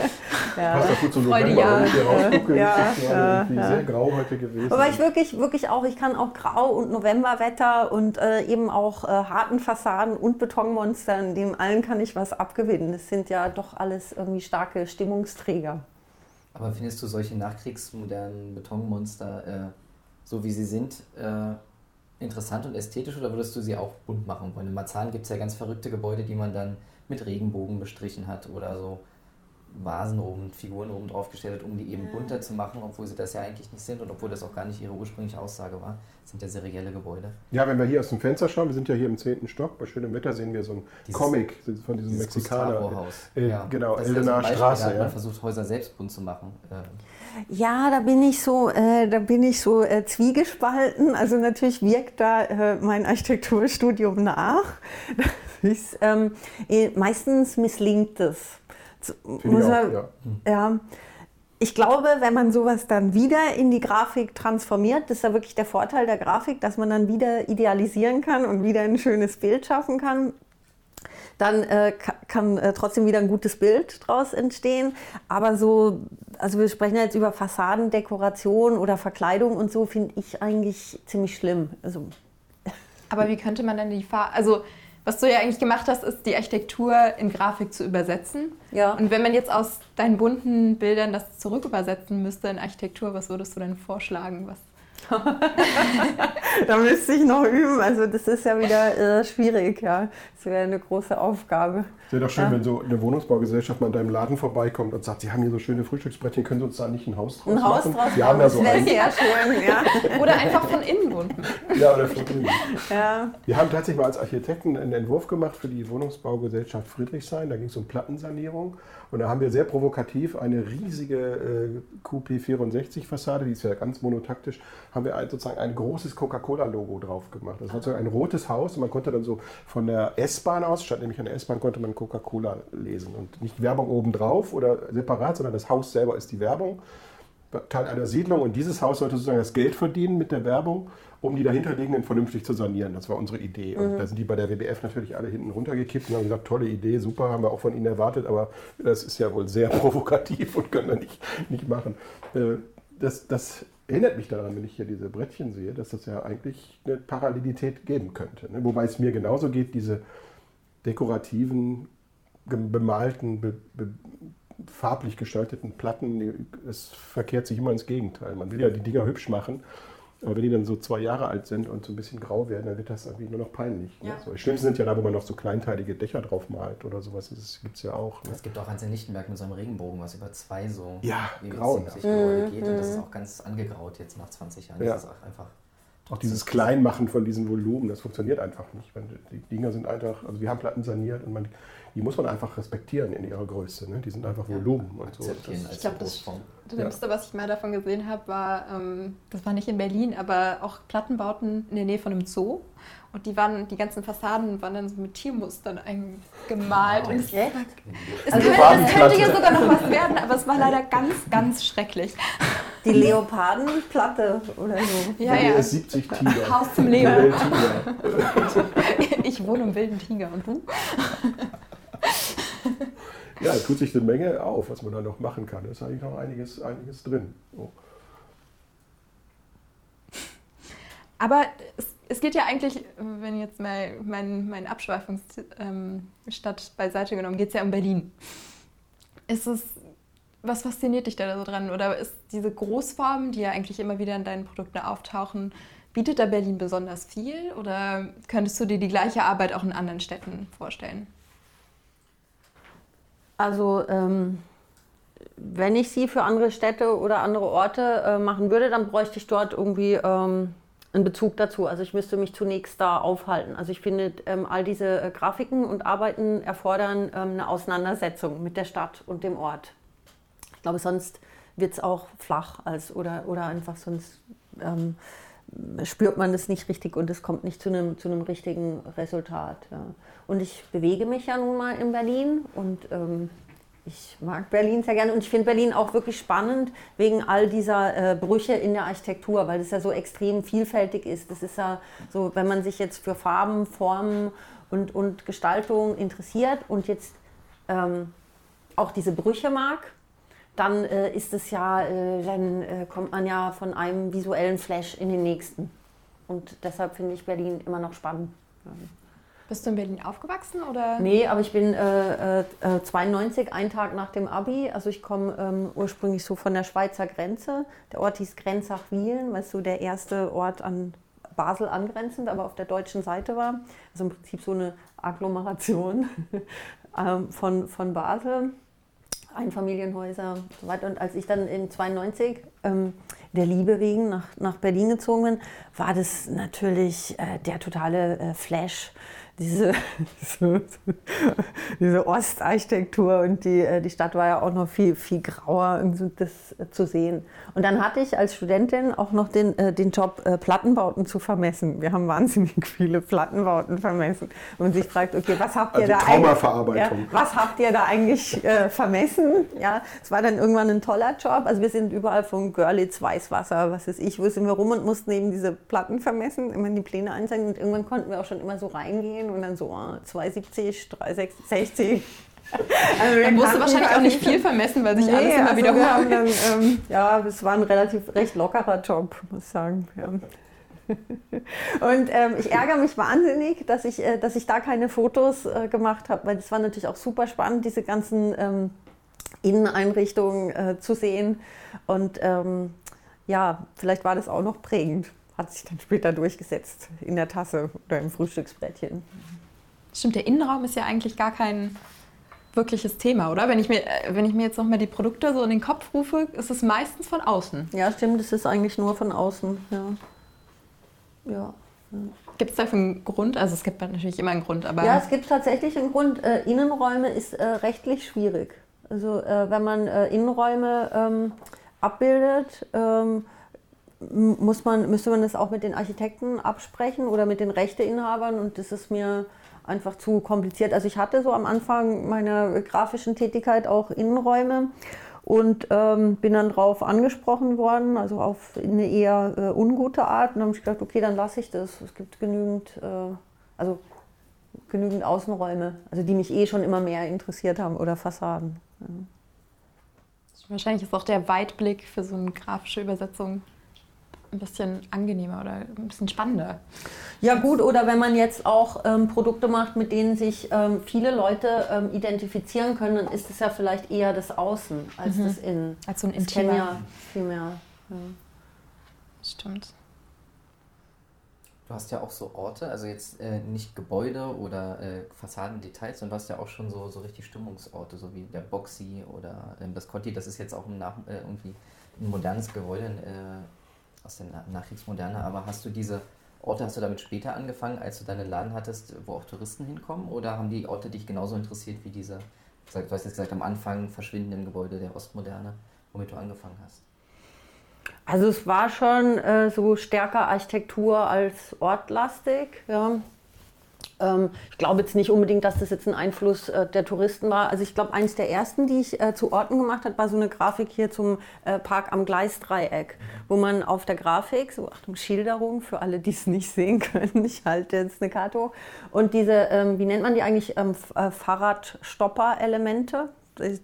Ja. Passt auch gut zum November, ja. wenn ich hier rausgucke. Ja, ist ja, ja. sehr grau heute gewesen. Aber ich wirklich, wirklich auch, ich kann auch Grau und Novemberwetter und äh, eben auch äh, harten Fassaden und Betonmonstern, dem allen kann ich was abgewinnen. Das sind ja doch alles irgendwie starke Stimmungsträger. Aber findest du solche nachkriegsmodernen Betonmonster, äh, so wie sie sind, äh, interessant und ästhetisch oder würdest du sie auch bunt machen wollen? In Marzahn gibt es ja ganz verrückte Gebäude, die man dann mit Regenbogen bestrichen hat oder so Vasen oben, Figuren oben drauf gestellt hat, um die eben bunter zu machen, obwohl sie das ja eigentlich nicht sind und obwohl das auch gar nicht ihre ursprüngliche Aussage war. Das sind ja serielle Gebäude. Ja, wenn wir hier aus dem Fenster schauen, wir sind ja hier im 10. Stock, bei schönem Wetter sehen wir so ein Dieses- Comic von diesem Dieses Mexikaner. Gustavo-Haus. Äh, Ja, genau, das ist ja so Straße, Da hat ja. man versucht, Häuser selbst bunt zu machen. Äh, Ja, da bin ich so, äh, da bin ich so äh, zwiegespalten. Also natürlich wirkt da äh, mein Architekturstudium nach. Das ist, ähm, eh, meistens misslingt es. Muss ich auch, man- ja. Ja, ich glaube, wenn man sowas dann wieder in die Grafik transformiert, das ist ja wirklich der Vorteil der Grafik, dass man dann wieder idealisieren kann und wieder ein schönes Bild schaffen kann. Dann äh, ka- kann äh, trotzdem wieder ein gutes Bild draus entstehen. Aber so, also wir sprechen jetzt über Fassadendekoration oder Verkleidung und so, finde ich eigentlich ziemlich schlimm. Also, Aber wie könnte man denn die Farbe, also was du ja eigentlich gemacht hast, ist die Architektur in Grafik zu übersetzen. ja. Und wenn man jetzt aus deinen bunten Bildern das zurückübersetzen müsste in Architektur, was würdest du denn vorschlagen? Was? da müsste ich noch üben. Also das ist ja wieder äh, schwierig, ja. Das wäre eine große Aufgabe. Wäre doch schön, Ja. wenn so eine Wohnungsbaugesellschaft mal in deinem Laden vorbeikommt und sagt, sie haben hier so schöne Frühstücksbrettchen, können Sie uns da nicht ein Haus draus Ein Haus machen? draus Wir haben da so das wäre ein. sehr schön, ja. Oder einfach von innen bunten. Ja, oder von innen. ja. Wir haben tatsächlich mal als Architekten einen Entwurf gemacht für die Wohnungsbaugesellschaft Friedrichshain. Da ging es um Plattensanierung. Und da haben wir sehr provokativ eine riesige äh, QP64-Fassade, die ist ja ganz monotaktisch, haben wir ein, sozusagen ein großes Coca-Cola-Logo drauf gemacht. Das war so ein rotes Haus und man konnte dann so von der S-Bahn aus, statt nämlich an der S-Bahn, konnte man Coca-Cola lesen. Und nicht Werbung obendrauf oder separat, sondern das Haus selber ist die Werbung. Teil einer Siedlung und dieses Haus sollte sozusagen das Geld verdienen mit der Werbung, um die dahinterliegenden vernünftig zu sanieren. Das war unsere Idee. Und da sind die bei der WBF natürlich alle hinten runtergekippt und haben gesagt, tolle Idee, super, haben wir auch von Ihnen erwartet, aber das ist ja wohl sehr provokativ und können wir nicht, nicht machen. Äh, Das, das erinnert mich daran, wenn ich hier diese Brettchen sehe, dass das ja eigentlich eine Parallelität geben könnte. ne? Wobei es mir genauso geht, diese dekorativen, bemalten, be, be, farblich gestalteten Platten, es verkehrt sich immer ins Gegenteil. Man will ja die Dinger hübsch machen, aber wenn die dann so zwei Jahre alt sind und so ein bisschen grau werden, dann wird das irgendwie nur noch peinlich. Ne? Ja. So, das Schlimmste sind ja da, wo man noch so kleinteilige Dächer drauf malt oder sowas. Das gibt es ja auch. Ne? Es gibt auch eins in Lichtenberg mit so einem Regenbogen, was über zwei so Ja. 70 Gebäude geht. Und das ist auch ganz angegraut jetzt nach 20 Jahren. Ja. Das ist auch einfach. Auch dieses Kleinmachen von diesen Volumen, das funktioniert einfach nicht. Die Dinger sind einfach, also wir haben Platten saniert und man, die muss man einfach respektieren in ihrer Größe. Ne? Die sind einfach Volumen und so. Das- Ich glaube, das. Das Schlimmste, was ich mal davon gesehen habe, war, ähm, das war nicht in Berlin, aber auch Plattenbauten in der Nähe von einem Zoo. Und die waren, die ganzen Fassaden waren dann so mit Tiermustern eingemalt. Und es, es, Also könnte, es könnte ja sogar noch was werden, aber es war leider ganz, ganz schrecklich. Die Leopardenplatte oder so. Ja, ja. WBS 70 Tiger. Haus zum Leben. Tiger. Ich wohne im wilden Tiger und du? Ja, es tut sich eine Menge auf, was man da noch machen kann. Da ist eigentlich noch einiges, einiges drin. So. Aber es, es geht ja eigentlich, wenn jetzt mal mein, mein Abschweifungsstadt ähm, beiseite genommen, geht es ja um Berlin. Ist es, was fasziniert dich da so dran? Oder ist diese Großform, die ja eigentlich immer wieder in deinen Produkten auftauchen, Bietet da Berlin besonders viel oder könntest du dir die gleiche Arbeit auch in anderen Städten vorstellen? Also ähm, wenn ich sie für andere Städte oder andere Orte äh, machen würde, dann bräuchte ich dort irgendwie ähm, einen Bezug dazu. Also ich müsste mich zunächst da aufhalten. Also ich finde, ähm, all diese äh, Grafiken und Arbeiten erfordern ähm, eine Auseinandersetzung mit der Stadt und dem Ort. Ich glaube, sonst wird es auch flach als, oder, oder einfach sonst ähm, spürt man das nicht richtig und es kommt nicht zu einem, zu einem richtigen Resultat. Ja. Und ich bewege mich ja nun mal in Berlin und ähm, ich mag Berlin sehr gerne und ich finde Berlin auch wirklich spannend wegen all dieser äh, Brüche in der Architektur, weil es ja so extrem vielfältig ist. Das ist ja so, wenn man sich jetzt für Farben, Formen und, und Gestaltung interessiert und jetzt ähm, auch diese Brüche mag, dann äh, ist es ja, äh, dann äh, kommt man ja von einem visuellen Flash in den nächsten. Und deshalb finde ich Berlin immer noch spannend. Bist du in Berlin aufgewachsen oder? Nee, aber ich bin äh, äh, 92, einen Tag nach dem Abi. Also ich komme ähm, ursprünglich so von der Schweizer Grenze. Der Ort hieß Grenzach-Wielen, weil es so der erste Ort an Basel angrenzend, aber auf der deutschen Seite war. Also im Prinzip so eine Agglomeration ähm, von, von Basel. Einfamilienhäuser und so weiter. Und als ich dann in 92 ähm, der Liebe wegen nach, nach Berlin gezogen bin, war das natürlich äh, der totale äh, Flash diese, diese, Ostarchitektur und die, äh, die Stadt war ja auch noch viel, viel grauer, das zu sehen. Und dann hatte ich als Studentin auch noch den, äh, den Job, äh, Plattenbauten zu vermessen. Wir haben wahnsinnig viele Plattenbauten vermessen. Und sich fragt, okay, was habt ihr also da eigentlich, ja, was habt ihr da eigentlich äh, vermessen? Ja, es war dann irgendwann ein toller Job. Also wir sind überall von Görlitz, Weißwasser, was weiß ich, wo sind wir rum und mussten eben diese Platten vermessen, immer die Pläne einzeigen. Und irgendwann konnten wir auch schon immer so reingehen gehen und dann so 270, 360. Also Man musste wahrscheinlich auch nicht viel vermessen, weil sich nee, alles immer also wiederholt. Dann, ähm, ja, es war ein relativ recht lockerer Job, muss ich sagen. Ja. Und ähm, ich ärgere mich wahnsinnig, dass ich, äh, dass ich da keine Fotos äh, gemacht habe, weil es war natürlich auch super spannend, diese ganzen ähm, Inneneinrichtungen äh, zu sehen. Und ähm, ja, vielleicht war das auch noch prägend hat sich dann später durchgesetzt in der Tasse oder im Frühstücksbrettchen. Stimmt, der Innenraum ist ja eigentlich gar kein wirkliches Thema, oder? Wenn ich mir, äh, wenn ich mir jetzt noch mal die Produkte so in den Kopf rufe, ist es meistens von außen. Ja, stimmt, es ist eigentlich nur von außen, ja. Ja. Gibt es dafür einen Grund? Also es gibt natürlich immer einen Grund, aber... Ja, es gibt tatsächlich einen Grund. Äh, Innenräume ist äh, rechtlich schwierig. Also äh, wenn man äh, Innenräume ähm, abbildet, ähm, muss man, müsste man das auch mit den Architekten absprechen oder mit den Rechteinhabern und das ist mir einfach zu kompliziert. Also ich hatte so am Anfang meiner grafischen Tätigkeit auch Innenräume und ähm, bin dann darauf angesprochen worden, also auf eine eher äh, ungute Art. Und dann habe ich gedacht, okay, dann lasse ich das. Es gibt genügend, äh, also genügend Außenräume, also die mich eh schon immer mehr interessiert haben oder Fassaden. Ja. Wahrscheinlich ist auch der Weitblick für so eine grafische Übersetzung ein bisschen angenehmer oder ein bisschen spannender. Ja gut, oder wenn man jetzt auch ähm, Produkte macht, mit denen sich ähm, viele Leute ähm, identifizieren können, dann ist es ja vielleicht eher das Außen als mhm. das Innen. Als so ein Intimer. Ja viel mehr. Ja. Stimmt. Du hast ja auch so Orte, also jetzt äh, nicht Gebäude oder äh, Fassadendetails, sondern du hast ja auch schon so, so richtig Stimmungsorte, so wie der Boxy oder äh, das Conti, das ist jetzt auch ein, nach, äh, irgendwie ein modernes Gebäude äh, aus der Nachkriegsmoderne, aber hast du diese Orte, hast du damit später angefangen, als du deinen Laden hattest, wo auch Touristen hinkommen? Oder haben die Orte dich genauso interessiert wie diese, du hast jetzt gesagt, am Anfang verschwindenden Gebäude der Ostmoderne, womit du angefangen hast? Also es war schon äh, so stärker Architektur als ortlastig. Ja. Ähm, ich glaube jetzt nicht unbedingt, dass das jetzt ein Einfluss äh, der Touristen war. Also ich glaube, eines der ersten, die ich äh, zu Orten gemacht habe, war so eine Grafik hier zum äh, Park am Gleisdreieck, wo man auf der Grafik, so Achtung, Schilderung für alle, die es nicht sehen können, ich halte jetzt eine Karte hoch, und diese, ähm, wie nennt man die eigentlich, ähm, Fahrradstopper-Elemente,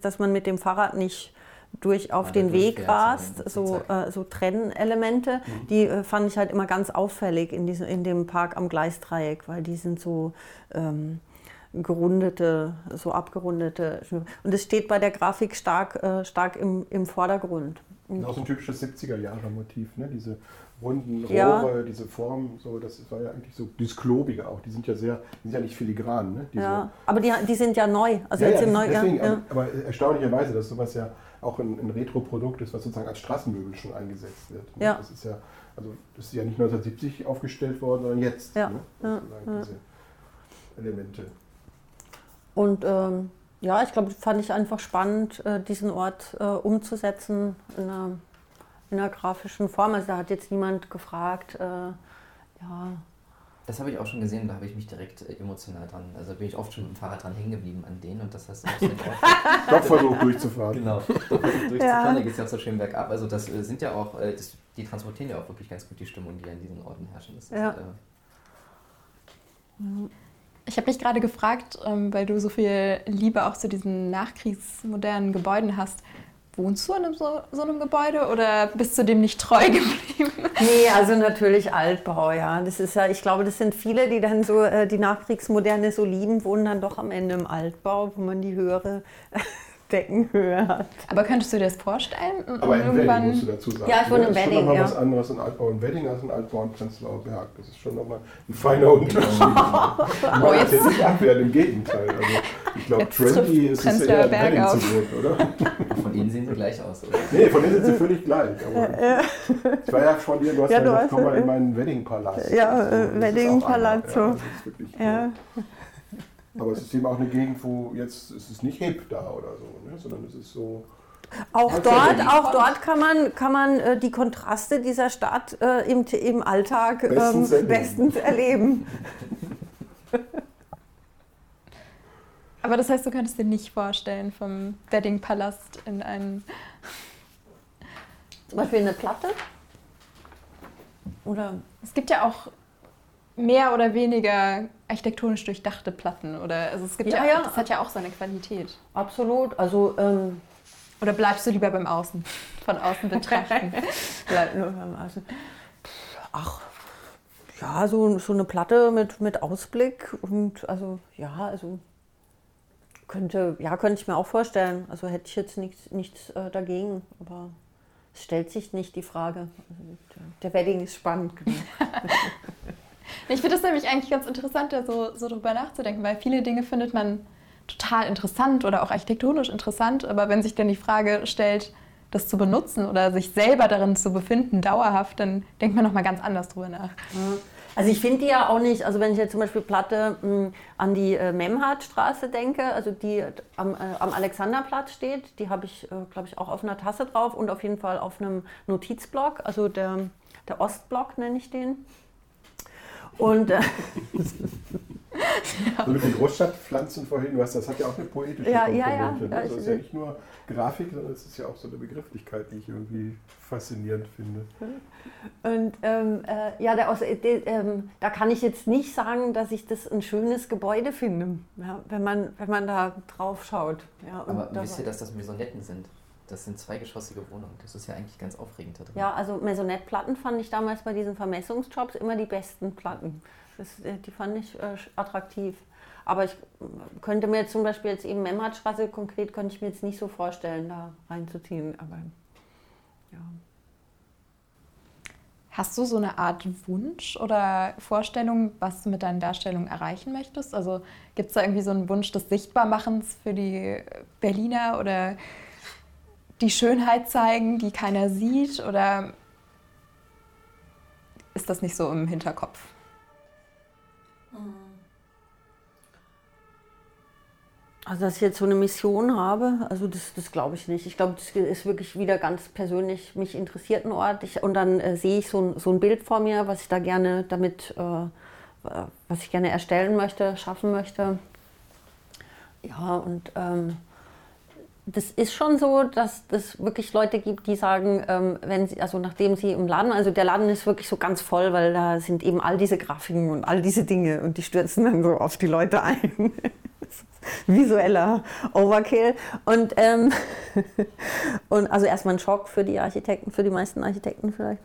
dass man mit dem Fahrrad nicht durch auf den Weg rast, so, äh, so Trennelemente, mhm. die äh, fand ich halt immer ganz auffällig in, diesem, in dem Park am Gleisdreieck, weil die sind so ähm, gerundete, so abgerundete. Und es steht bei der Grafik stark, äh, stark im, im Vordergrund. Das ist auch so ein typisches 70er-Jahre-Motiv, ne? diese runden Rohre, Ja. diese Form, so, das war ja eigentlich so, dieses Klobige auch, die sind ja sehr, die sind ja nicht filigran, ne? Diese, Ja, aber die, die sind ja neu. Also ja, jetzt ja, im Neu, ja, deswegen, ja. Aber, aber erstaunlicherweise, dass sowas ja auch ein, ein Retro-Produkt ist, was sozusagen als Straßenmöbel schon eingesetzt wird. ne? Ja. Das ist ja, also das ist ja nicht 1970 aufgestellt worden, sondern jetzt. Ja, Ne? ja. Diese Elemente. Und ähm, ja, ich glaube, fand ich einfach spannend, äh, diesen Ort äh, umzusetzen in einer, in einer grafischen Form. Also da hat jetzt niemand gefragt, äh, ja, Das habe ich auch schon gesehen, da habe ich mich direkt äh, emotional dran. Also bin ich oft schon mit dem Fahrrad dran hängen geblieben an denen und das hast du auch sehr oft. Doch versucht durchzufahren. Genau, durchzufahren, Ja. da geht es ja auch so schön bergab. Also das äh, sind ja auch, äh, das, die transportieren ja auch wirklich ganz gut die Stimmung, die an diesen Orten herrschen. Das ist, Ja. äh, Ich habe mich gerade gefragt, ähm, weil du so viel Liebe auch zu diesen nachkriegsmodernen Gebäuden hast. Wohnst du in so, so einem Gebäude oder bist du dem nicht treu geblieben? Nee, also natürlich Altbau, ja. Das ist ja, ich glaube, das sind viele, die dann so äh, die Nachkriegsmoderne so lieben, wohnen dann doch am Ende im Altbau, wo man die höhere Deckenhöhe hat. Aber könntest du dir das vorstellen? Aber in Wedding musst du dazu sagen. Ja, ich wohne ne? in Das ist schon Wedding, nochmal ja. was anderes in Altbau in Wedding als in Altbau in Prenzlauer Berg. Das ist schon nochmal ein feiner Unterschied. Man oh, jetzt nicht abwehren, im Gegenteil. Also, ich glaube, Jetzt trendy ist es eher in Wedding auf. zu wohnen, oder? von innen sehen sie gleich aus, oder? Nee, von denen sind sie völlig gleich. Ich war ja von dir, du hast Ja, ja, gesagt, komm mal in meinen Wedding-Palast. Ja, Also, äh, Wedding Palazzo. Ja, das ist wirklich Ja. cool. Aber es ist eben auch eine Gegend, wo jetzt ist es nicht hip da oder so, ne? sondern es ist so. Auch dort, auch dort kann man, kann man äh, die Kontraste dieser Stadt äh, im, im Alltag ähm, Bestens erleben. bestens erleben. Aber das heißt, du könntest dir nicht vorstellen, vom Wedding-Palast in einen. Zum Beispiel eine Platte. Oder Es gibt ja auch mehr oder weniger architektonisch durchdachte Platten. Oder also es gibt ja, Ja, ja. das hat ja auch seine Qualität. absolut. Also ähm, Oder bleibst du lieber beim Außen, von außen betrachten? bleibt nur beim Außen. Ach, ja, so, so eine Platte mit, mit Ausblick und also ja, also könnte, ja, könnte ich mir auch vorstellen. Also hätte ich jetzt nichts, nichts äh, dagegen, aber es stellt sich nicht die Frage. Also, der, der Wedding ist spannend genug. Ich finde das nämlich eigentlich ganz interessant, da so, so drüber nachzudenken, weil viele Dinge findet man total interessant oder auch architektonisch interessant, aber wenn sich dann die Frage stellt, das zu benutzen oder sich selber darin zu befinden, dauerhaft, dann denkt man nochmal ganz anders drüber nach. Also ich finde die ja auch nicht, also wenn ich jetzt zum Beispiel Platte mh, an die äh, Memhardstraße denke, also die am, äh, am Alexanderplatz steht, die habe ich, äh, glaube ich, auch auf einer Tasse drauf und auf jeden Fall auf einem Notizblock, also der, der Ostblock nenne ich den. Und äh, So mit den Großstadtpflanzen vorhin, du hast, das hat ja auch eine poetische Ja, ja, ja. Komponente. ne? Ja, Das ich- ist ja nicht nur Grafik, sondern es ist ja auch so eine Begrifflichkeit, die ich irgendwie faszinierend finde. Und ähm, äh, ja, der, Aus- äh, ähm, da kann ich jetzt nicht sagen, dass ich das ein schönes Gebäude finde, ja, wenn, man, wenn man da drauf schaut. Ja, und Aber wisst ihr, dass das Maisonetten sind? Das sind zweigeschossige Wohnungen. Das ist ja eigentlich ganz aufregend da drin. ja, also Maisonette-Platten fand ich damals bei diesen Vermessungsjobs immer die besten Platten. Das, äh, die fand ich äh, attraktiv. Aber ich äh, könnte mir jetzt zum Beispiel jetzt eben Memhardstraße konkret, könnte ich mir jetzt nicht so vorstellen, da reinzuziehen. Aber ja. Hast du so eine Art Wunsch oder Vorstellung, was du mit deinen Darstellungen erreichen möchtest? Also gibt es da irgendwie so einen Wunsch des Sichtbarmachens für die Berliner oder die Schönheit zeigen, die keiner sieht? Oder ist das nicht so im Hinterkopf? Also, dass ich jetzt so eine Mission habe, also das, das glaube ich nicht. Ich glaube, das ist wirklich wieder ganz persönlich mich interessiert ein Ort. Ich, und dann äh, sehe ich so ein, so ein Bild vor mir, was ich da gerne damit, äh, was ich gerne erstellen möchte, schaffen möchte. Ja, und ähm, das ist schon so, dass es wirklich Leute gibt, die sagen, ähm, wenn sie, also nachdem sie im Laden, also der Laden ist wirklich so ganz voll, weil da sind eben all diese Grafiken und all diese Dinge und die stürzen dann so auf die Leute ein. visueller Overkill. Und, ähm, und also erstmal ein Schock für die Architekten, für die meisten Architekten vielleicht.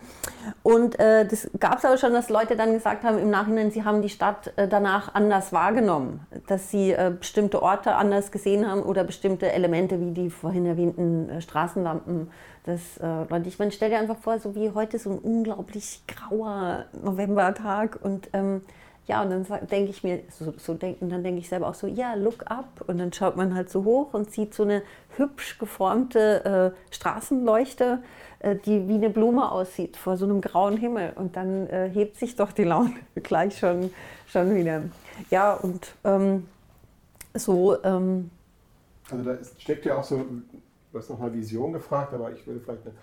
Und äh, das gab es aber schon, dass Leute dann gesagt haben im Nachhinein, sie haben die Stadt äh, danach anders wahrgenommen, dass sie äh, bestimmte Orte anders gesehen haben oder bestimmte Elemente wie die vorhin erwähnten äh, Straßenlampen. Das, äh, ich meine, stell dir einfach vor, so wie heute so ein unglaublich grauer Novembertag und ähm, ja, und dann denke ich mir, so, so denk, und dann denke ich selber auch so, ja, look up. Und dann schaut man halt so hoch und sieht so eine hübsch geformte äh, Straßenleuchte, äh, die wie eine Blume aussieht vor so einem grauen Himmel. Und dann äh, hebt sich doch die Laune gleich schon, schon wieder. Ja, und ähm, so. Ähm, also da ist, steckt ja auch so, du hast noch mal Vision gefragt, aber ich würde vielleicht eine,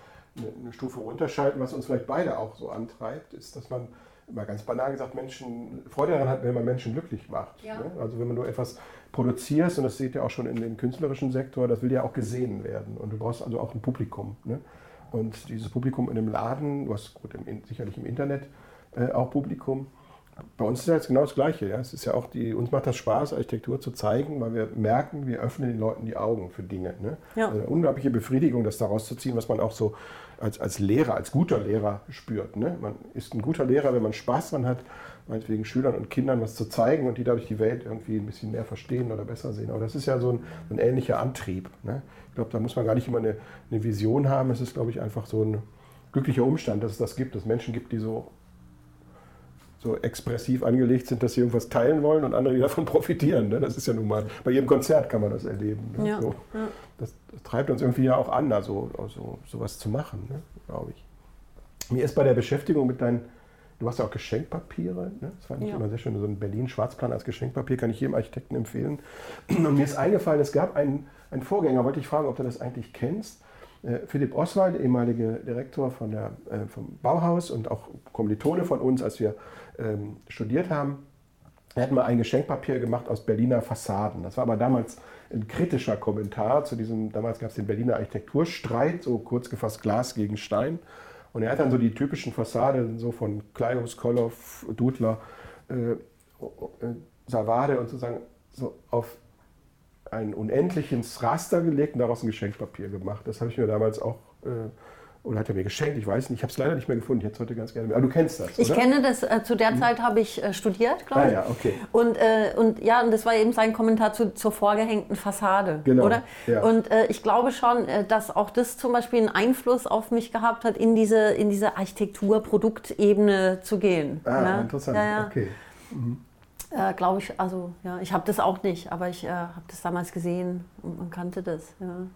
eine, eine Stufe runterschalten, was uns vielleicht beide auch so antreibt, ist, dass man mal ganz banal gesagt, Menschen Freude daran hat, wenn man Menschen glücklich macht. Ja. Ne? Also wenn man nur etwas produzierst, und das seht ihr auch schon in dem künstlerischen Sektor, das will ja auch gesehen werden. Und du brauchst also auch ein Publikum. Ne? Und dieses Publikum in einem Laden, du hast gut, im, sicherlich im Internet äh, auch Publikum. Bei uns ist ja jetzt genau das Gleiche. Ja? Es ist ja auch die, uns macht das Spaß, Architektur zu zeigen, weil wir merken, wir öffnen den Leuten die Augen für Dinge. Ne? Ja. Also eine unglaubliche Befriedigung, das daraus zu ziehen, was man auch so als, als Lehrer, als guter Lehrer spürt. Ne? Man ist ein guter Lehrer, wenn man Spaß dran hat, meinetwegen Schülern und Kindern was zu zeigen und die dadurch die Welt irgendwie ein bisschen mehr verstehen oder besser sehen. Aber das ist ja so ein, ein ähnlicher Antrieb. Ne? Ich glaube, da muss man gar nicht immer eine, eine Vision haben. Es ist, glaube ich, einfach so ein glücklicher Umstand, dass es das gibt, dass es Menschen gibt, die so so expressiv angelegt sind, dass sie irgendwas teilen wollen und andere, die davon profitieren. Ne? Das ist ja nun mal, bei jedem Konzert kann man das erleben. Ne? Ja, so. ja. Das, das, treibt uns irgendwie ja auch an, also, also sowas zu machen, ne? glaube ich. Mir ist bei der Beschäftigung mit deinen, du hast ja auch Geschenkpapiere, ne? das fand ich ja. immer sehr schön, so ein Berlin-Schwarzplan als Geschenkpapier kann ich jedem Architekten empfehlen. Und mir ist eingefallen, es gab einen, einen Vorgänger, wollte ich fragen, ob du das eigentlich kennst. Äh, Philipp Oswald, ehemaliger Direktor von der, äh, vom Bauhaus und auch Kommilitone von uns, als wir ähm, studiert haben, er hat mal ein Geschenkpapier gemacht aus Berliner Fassaden. Das war aber damals ein kritischer Kommentar zu diesem, damals gab es den Berliner Architekturstreit, so kurz gefasst Glas gegen Stein. Und er hat dann so die typischen Fassaden so von Kleinos, Koloff, Dudler, äh, äh, Savade und sozusagen so auf ein unendliches Raster gelegt und daraus ein Geschenkpapier gemacht. Das habe ich mir damals auch äh, oder hat er mir geschenkt? Ich weiß nicht. Ich habe es leider nicht mehr gefunden. Ich hätte es heute ganz gerne. Aber du kennst das. Ich kenne das. Äh, zu der hm. Zeit habe ich äh, studiert, glaube ich. Ah, ja, okay. Und, äh, und ja, und das war eben sein Kommentar zu, zur vorgehängten Fassade. Genau. Oder? Ja. Und äh, ich glaube schon, äh, dass auch das zum Beispiel einen Einfluss auf mich gehabt hat, in diese, in diese Architektur-Produktebene zu gehen. Ah, ne? interessant. Ja, ja. Okay. Mhm. Äh, glaube ich, also ja, ich habe das auch nicht, aber ich habe das damals gesehen und man kannte das. Ja.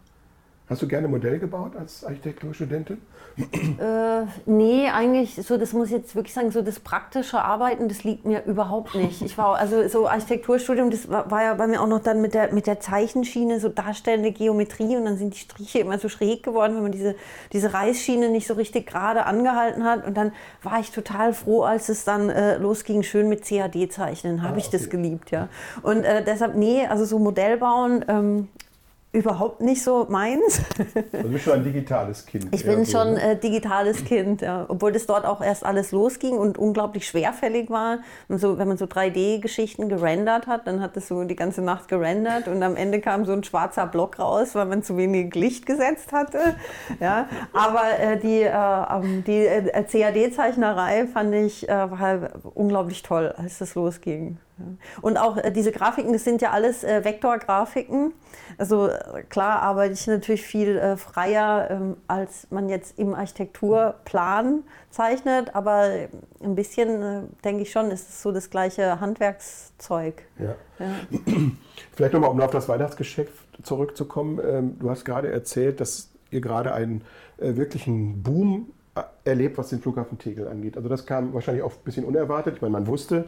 Hast du gerne Modell gebaut als Architekturstudentin? Äh, nee, eigentlich, so, das muss ich jetzt wirklich sagen, so das praktische Arbeiten, das liegt mir überhaupt nicht. Ich war, also so Architekturstudium, das war, war, ja bei mir auch noch dann mit der, mit der Zeichenschiene, so darstellende Geometrie und dann sind die Striche immer so schräg geworden, wenn man diese, diese Reißschiene nicht so richtig gerade angehalten hat. Und dann war ich total froh, als es dann äh, losging, schön mit CAD-Zeichnen, habe ah, ich okay. das geliebt, ja. Und äh, deshalb, nee, also so Modell bauen, ähm, überhaupt nicht so meins. Also du bist schon ein digitales Kind. Ich bin schon ein äh, digitales Kind, ja. obwohl das dort auch erst alles losging und unglaublich schwerfällig war. Und so, wenn man so 3D-Geschichten gerendert hat, dann hat das so die ganze Nacht gerendert und am Ende kam so ein schwarzer Block raus, weil man zu wenig Licht gesetzt hatte. Ja. Aber äh, die, äh, ähm, die äh, CAD-Zeichnerei fand ich äh, war unglaublich toll, als das losging. Und auch äh, diese Grafiken, das sind ja alles Vektorgrafiken. Also äh, klar arbeite ich natürlich viel äh, freier, ähm, als man jetzt im Architekturplan zeichnet, aber ein bisschen äh, denke ich schon, ist es so das gleiche Handwerkszeug. Ja. ja. Vielleicht nochmal, um auf das Weihnachtsgeschäft zurückzukommen. Ähm, du hast gerade erzählt, dass ihr gerade einen äh, wirklichen Boom erlebt, was den Flughafen Tegel angeht. Also das kam wahrscheinlich auch ein bisschen unerwartet. Ich meine, man wusste,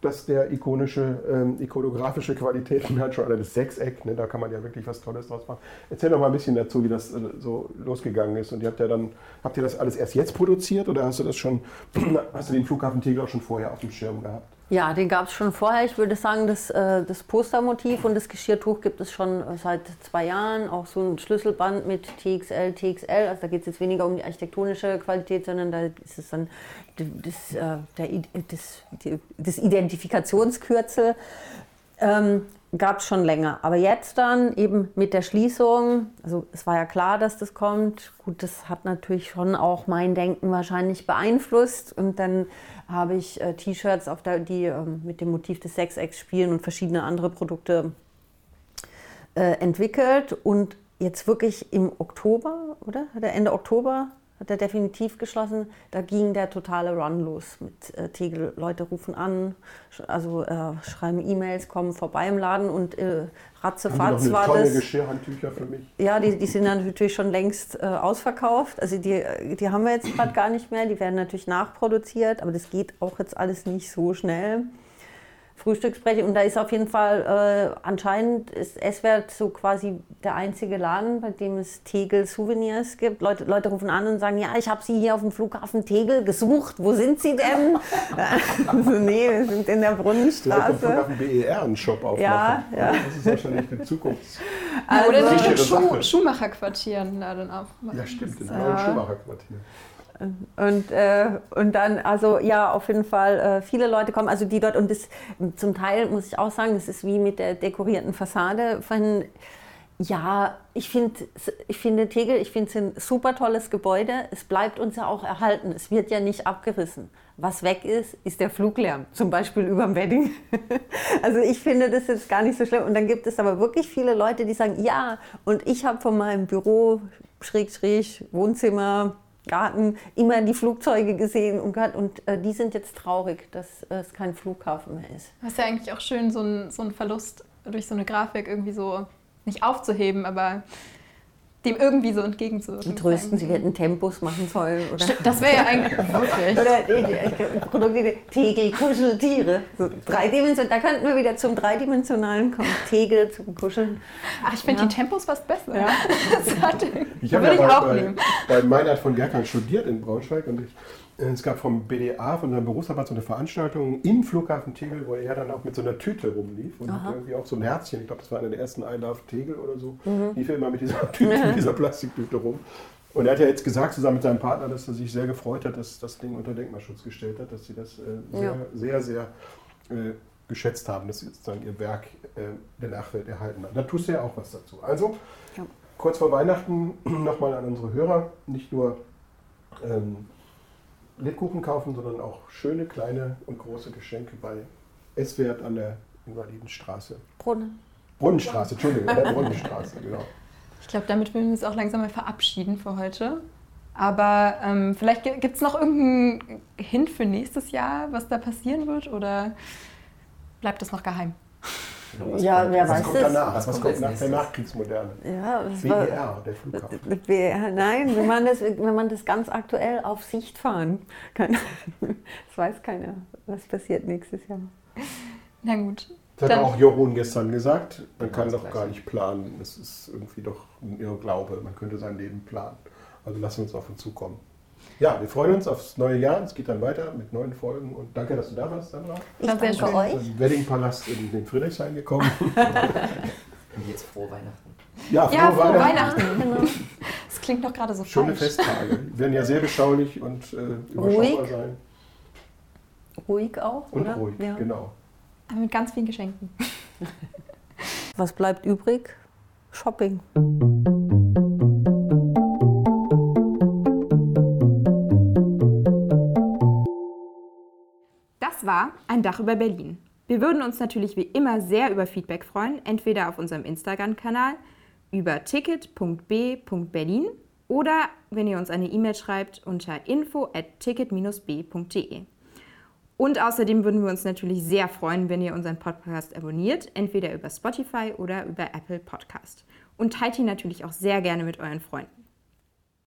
dass der ikonische, ähm, ikonografische Qualitäten hat, schon das Sechseck, ne, da kann man ja wirklich was Tolles draus machen. Erzähl doch mal ein bisschen dazu, wie das äh, so losgegangen ist. Und ihr habt ja dann, habt ihr das alles erst jetzt produziert oder hast du das schon, hast du den Flughafen Tegel auch schon vorher auf dem Schirm gehabt? Ja, den gab es schon vorher. Ich würde sagen, das, äh, das Postermotiv und das Geschirrtuch gibt es schon seit zwei Jahren. Auch so ein Schlüsselband mit TXL, TXL. Also da geht es jetzt weniger um die architektonische Qualität, sondern da ist es dann das, äh, der, das, das Identifikationskürzel. Ähm, gab es schon länger. Aber jetzt dann eben mit der Schließung, also es war ja klar, dass das kommt. Gut, das hat natürlich schon auch mein Denken wahrscheinlich beeinflusst. Und dann habe ich äh, T-Shirts, die äh, mit dem Motiv des Sexex spielen und verschiedene andere Produkte äh, entwickelt. Und jetzt wirklich im Oktober, oder? Er Ende Oktober hat er definitiv geschlossen. Da ging der totale Run los mit äh, Tegel. Leute rufen an, also äh, schreiben E-Mails, kommen vorbei im Laden und äh, ratzefatz war tolle das. Geschirrhandtücher für mich. Ja, die, die sind dann natürlich schon längst äh, ausverkauft. Also die, die haben wir jetzt gerade gar nicht mehr. Die werden natürlich nachproduziert, aber das geht auch jetzt alles nicht so schnell. Frühstücksbreche und da ist auf jeden Fall äh, anscheinend ist Eswert so quasi der einzige Laden, bei dem es Tegel Souvenirs gibt. Leute, Leute rufen an und sagen, ja, ich habe Sie hier auf dem Flughafen Tegel gesucht. Wo sind Sie denn? also, nee, wir sind in der Brunnenstraße. Flughafen BER einen Shop aufmachen. Ja, ja. Das ist wahrscheinlich eine Zukunft. Ja, oder Also- sich im Sichere Schuh Sache. Schuhmacherquartier da dann aufmachen. Ja, stimmt, in einem äh, Schuhmacherquartier. Und, äh, und dann, also ja, auf jeden Fall äh, viele Leute kommen, also die dort, und das zum Teil muss ich auch sagen, das ist wie mit der dekorierten Fassade von, ja, ich, find, ich finde Tegel, ich finde es ein super tolles Gebäude, es bleibt uns ja auch erhalten, es wird ja nicht abgerissen. Was weg ist, ist der Fluglärm, zum Beispiel über dem Wedding. Also ich finde das jetzt gar nicht so schlimm. Und dann gibt es aber wirklich viele Leute, die sagen, ja, und ich habe von meinem Büro, Schräg, Schräg, Wohnzimmer, Garten immer die Flugzeuge gesehen und, gehört- und äh, die sind jetzt traurig, dass äh, es kein Flughafen mehr ist. Das ist ja eigentlich auch schön, so ein, so ein Verlust durch so eine Grafik irgendwie so nicht aufzuheben, aber dem irgendwie so entgegenzuwirken. Und trösten, sie hätten Tempos machen sollen. Oder, Das wäre ja eigentlich wirklich. oder die, die, Produkte, Tegel, Kuscheltiere. So dreidimensional, da könnten wir wieder zum Dreidimensionalen kommen. Tegel zum Kuscheln. Ach, ich finde Ja. die Tempos fast besser. Ja. Das hat, Ich würde habe ich ja nehmen. bei, bei Meinhard von Gerkan studiert in Braunschweig und ich, äh, es gab vom BDA, von seinem Berufsverband, so eine Veranstaltung im Flughafen Tegel, wo er dann auch mit so einer Tüte rumlief und Aha. irgendwie auch so ein Herzchen. Ich glaube, das war einer der ersten I Love Tegel oder so. Mhm. Lief er immer mit dieser Tüte, mit dieser Plastiktüte rum. Und er hat ja jetzt gesagt, zusammen mit seinem Partner, dass er sich sehr gefreut hat, dass das Ding unter Denkmalschutz gestellt hat, dass sie das äh, sehr, Ja. sehr, sehr äh, geschätzt haben, dass sie sozusagen ihr Werk äh, der Nachwelt erhalten haben. Da tust du ja auch was dazu. Also, Ja. kurz vor Weihnachten nochmal an unsere Hörer, nicht nur ähm, Lebkuchen kaufen, sondern auch schöne kleine und große Geschenke bei S-Wert an der Invalidenstraße. Brunnen. Brunnenstraße, Entschuldigung, an der Brunnenstraße, genau. Ich glaube, damit würden wir uns auch langsam mal verabschieden für heute. Aber ähm, vielleicht gibt es noch irgendeinen Hint für nächstes Jahr, was da passieren wird? Oder bleibt das noch geheim? Was Ja, kommt- wer Was weiß kommt das? danach? Was Was, kommt nach der? Nachkriegsmoderne? Ja, das war, der Flughafen. Mit WR, nein, wenn man, das, wenn man das ganz aktuell auf Sicht fahren kann. Das weiß keiner, was passiert nächstes Jahr. Na gut. Das hat Dann- auch Jorun gestern gesagt. Man kann doch gar nicht planen. Das ist irgendwie doch ein Irrglaube. Man könnte sein Leben planen. Also lassen wir uns auf uns zukommen. Ja, wir freuen uns aufs neue Jahr. Es geht dann weiter mit neuen Folgen. Und danke, dass du da warst, Sandra. Ich danke schön. euch. Im Weddingpalast in den Friedrichshain gekommen. Und jetzt frohe Weihnachten. Ja, frohe, Ja, frohe Weihnachten. Weihnachten. Genau. Das klingt doch gerade so Schöne falsch. Festtage. Die werden ja sehr beschaulich und äh, überschaubar Ruhig. sein. Ruhig auch, Und oder? ruhig, Ja. genau. Aber mit ganz vielen Geschenken. Was bleibt übrig? Shopping. Das war ein Dach über Berlin. Wir würden uns natürlich wie immer sehr über Feedback freuen, entweder auf unserem Instagram-Kanal über ticket.b.berlin oder wenn ihr uns eine E-Mail schreibt unter info at ticket-b.de. Und außerdem würden wir uns natürlich sehr freuen, wenn ihr unseren Podcast abonniert, entweder über Spotify oder über Apple Podcast. Und teilt ihn natürlich auch sehr gerne mit euren Freunden.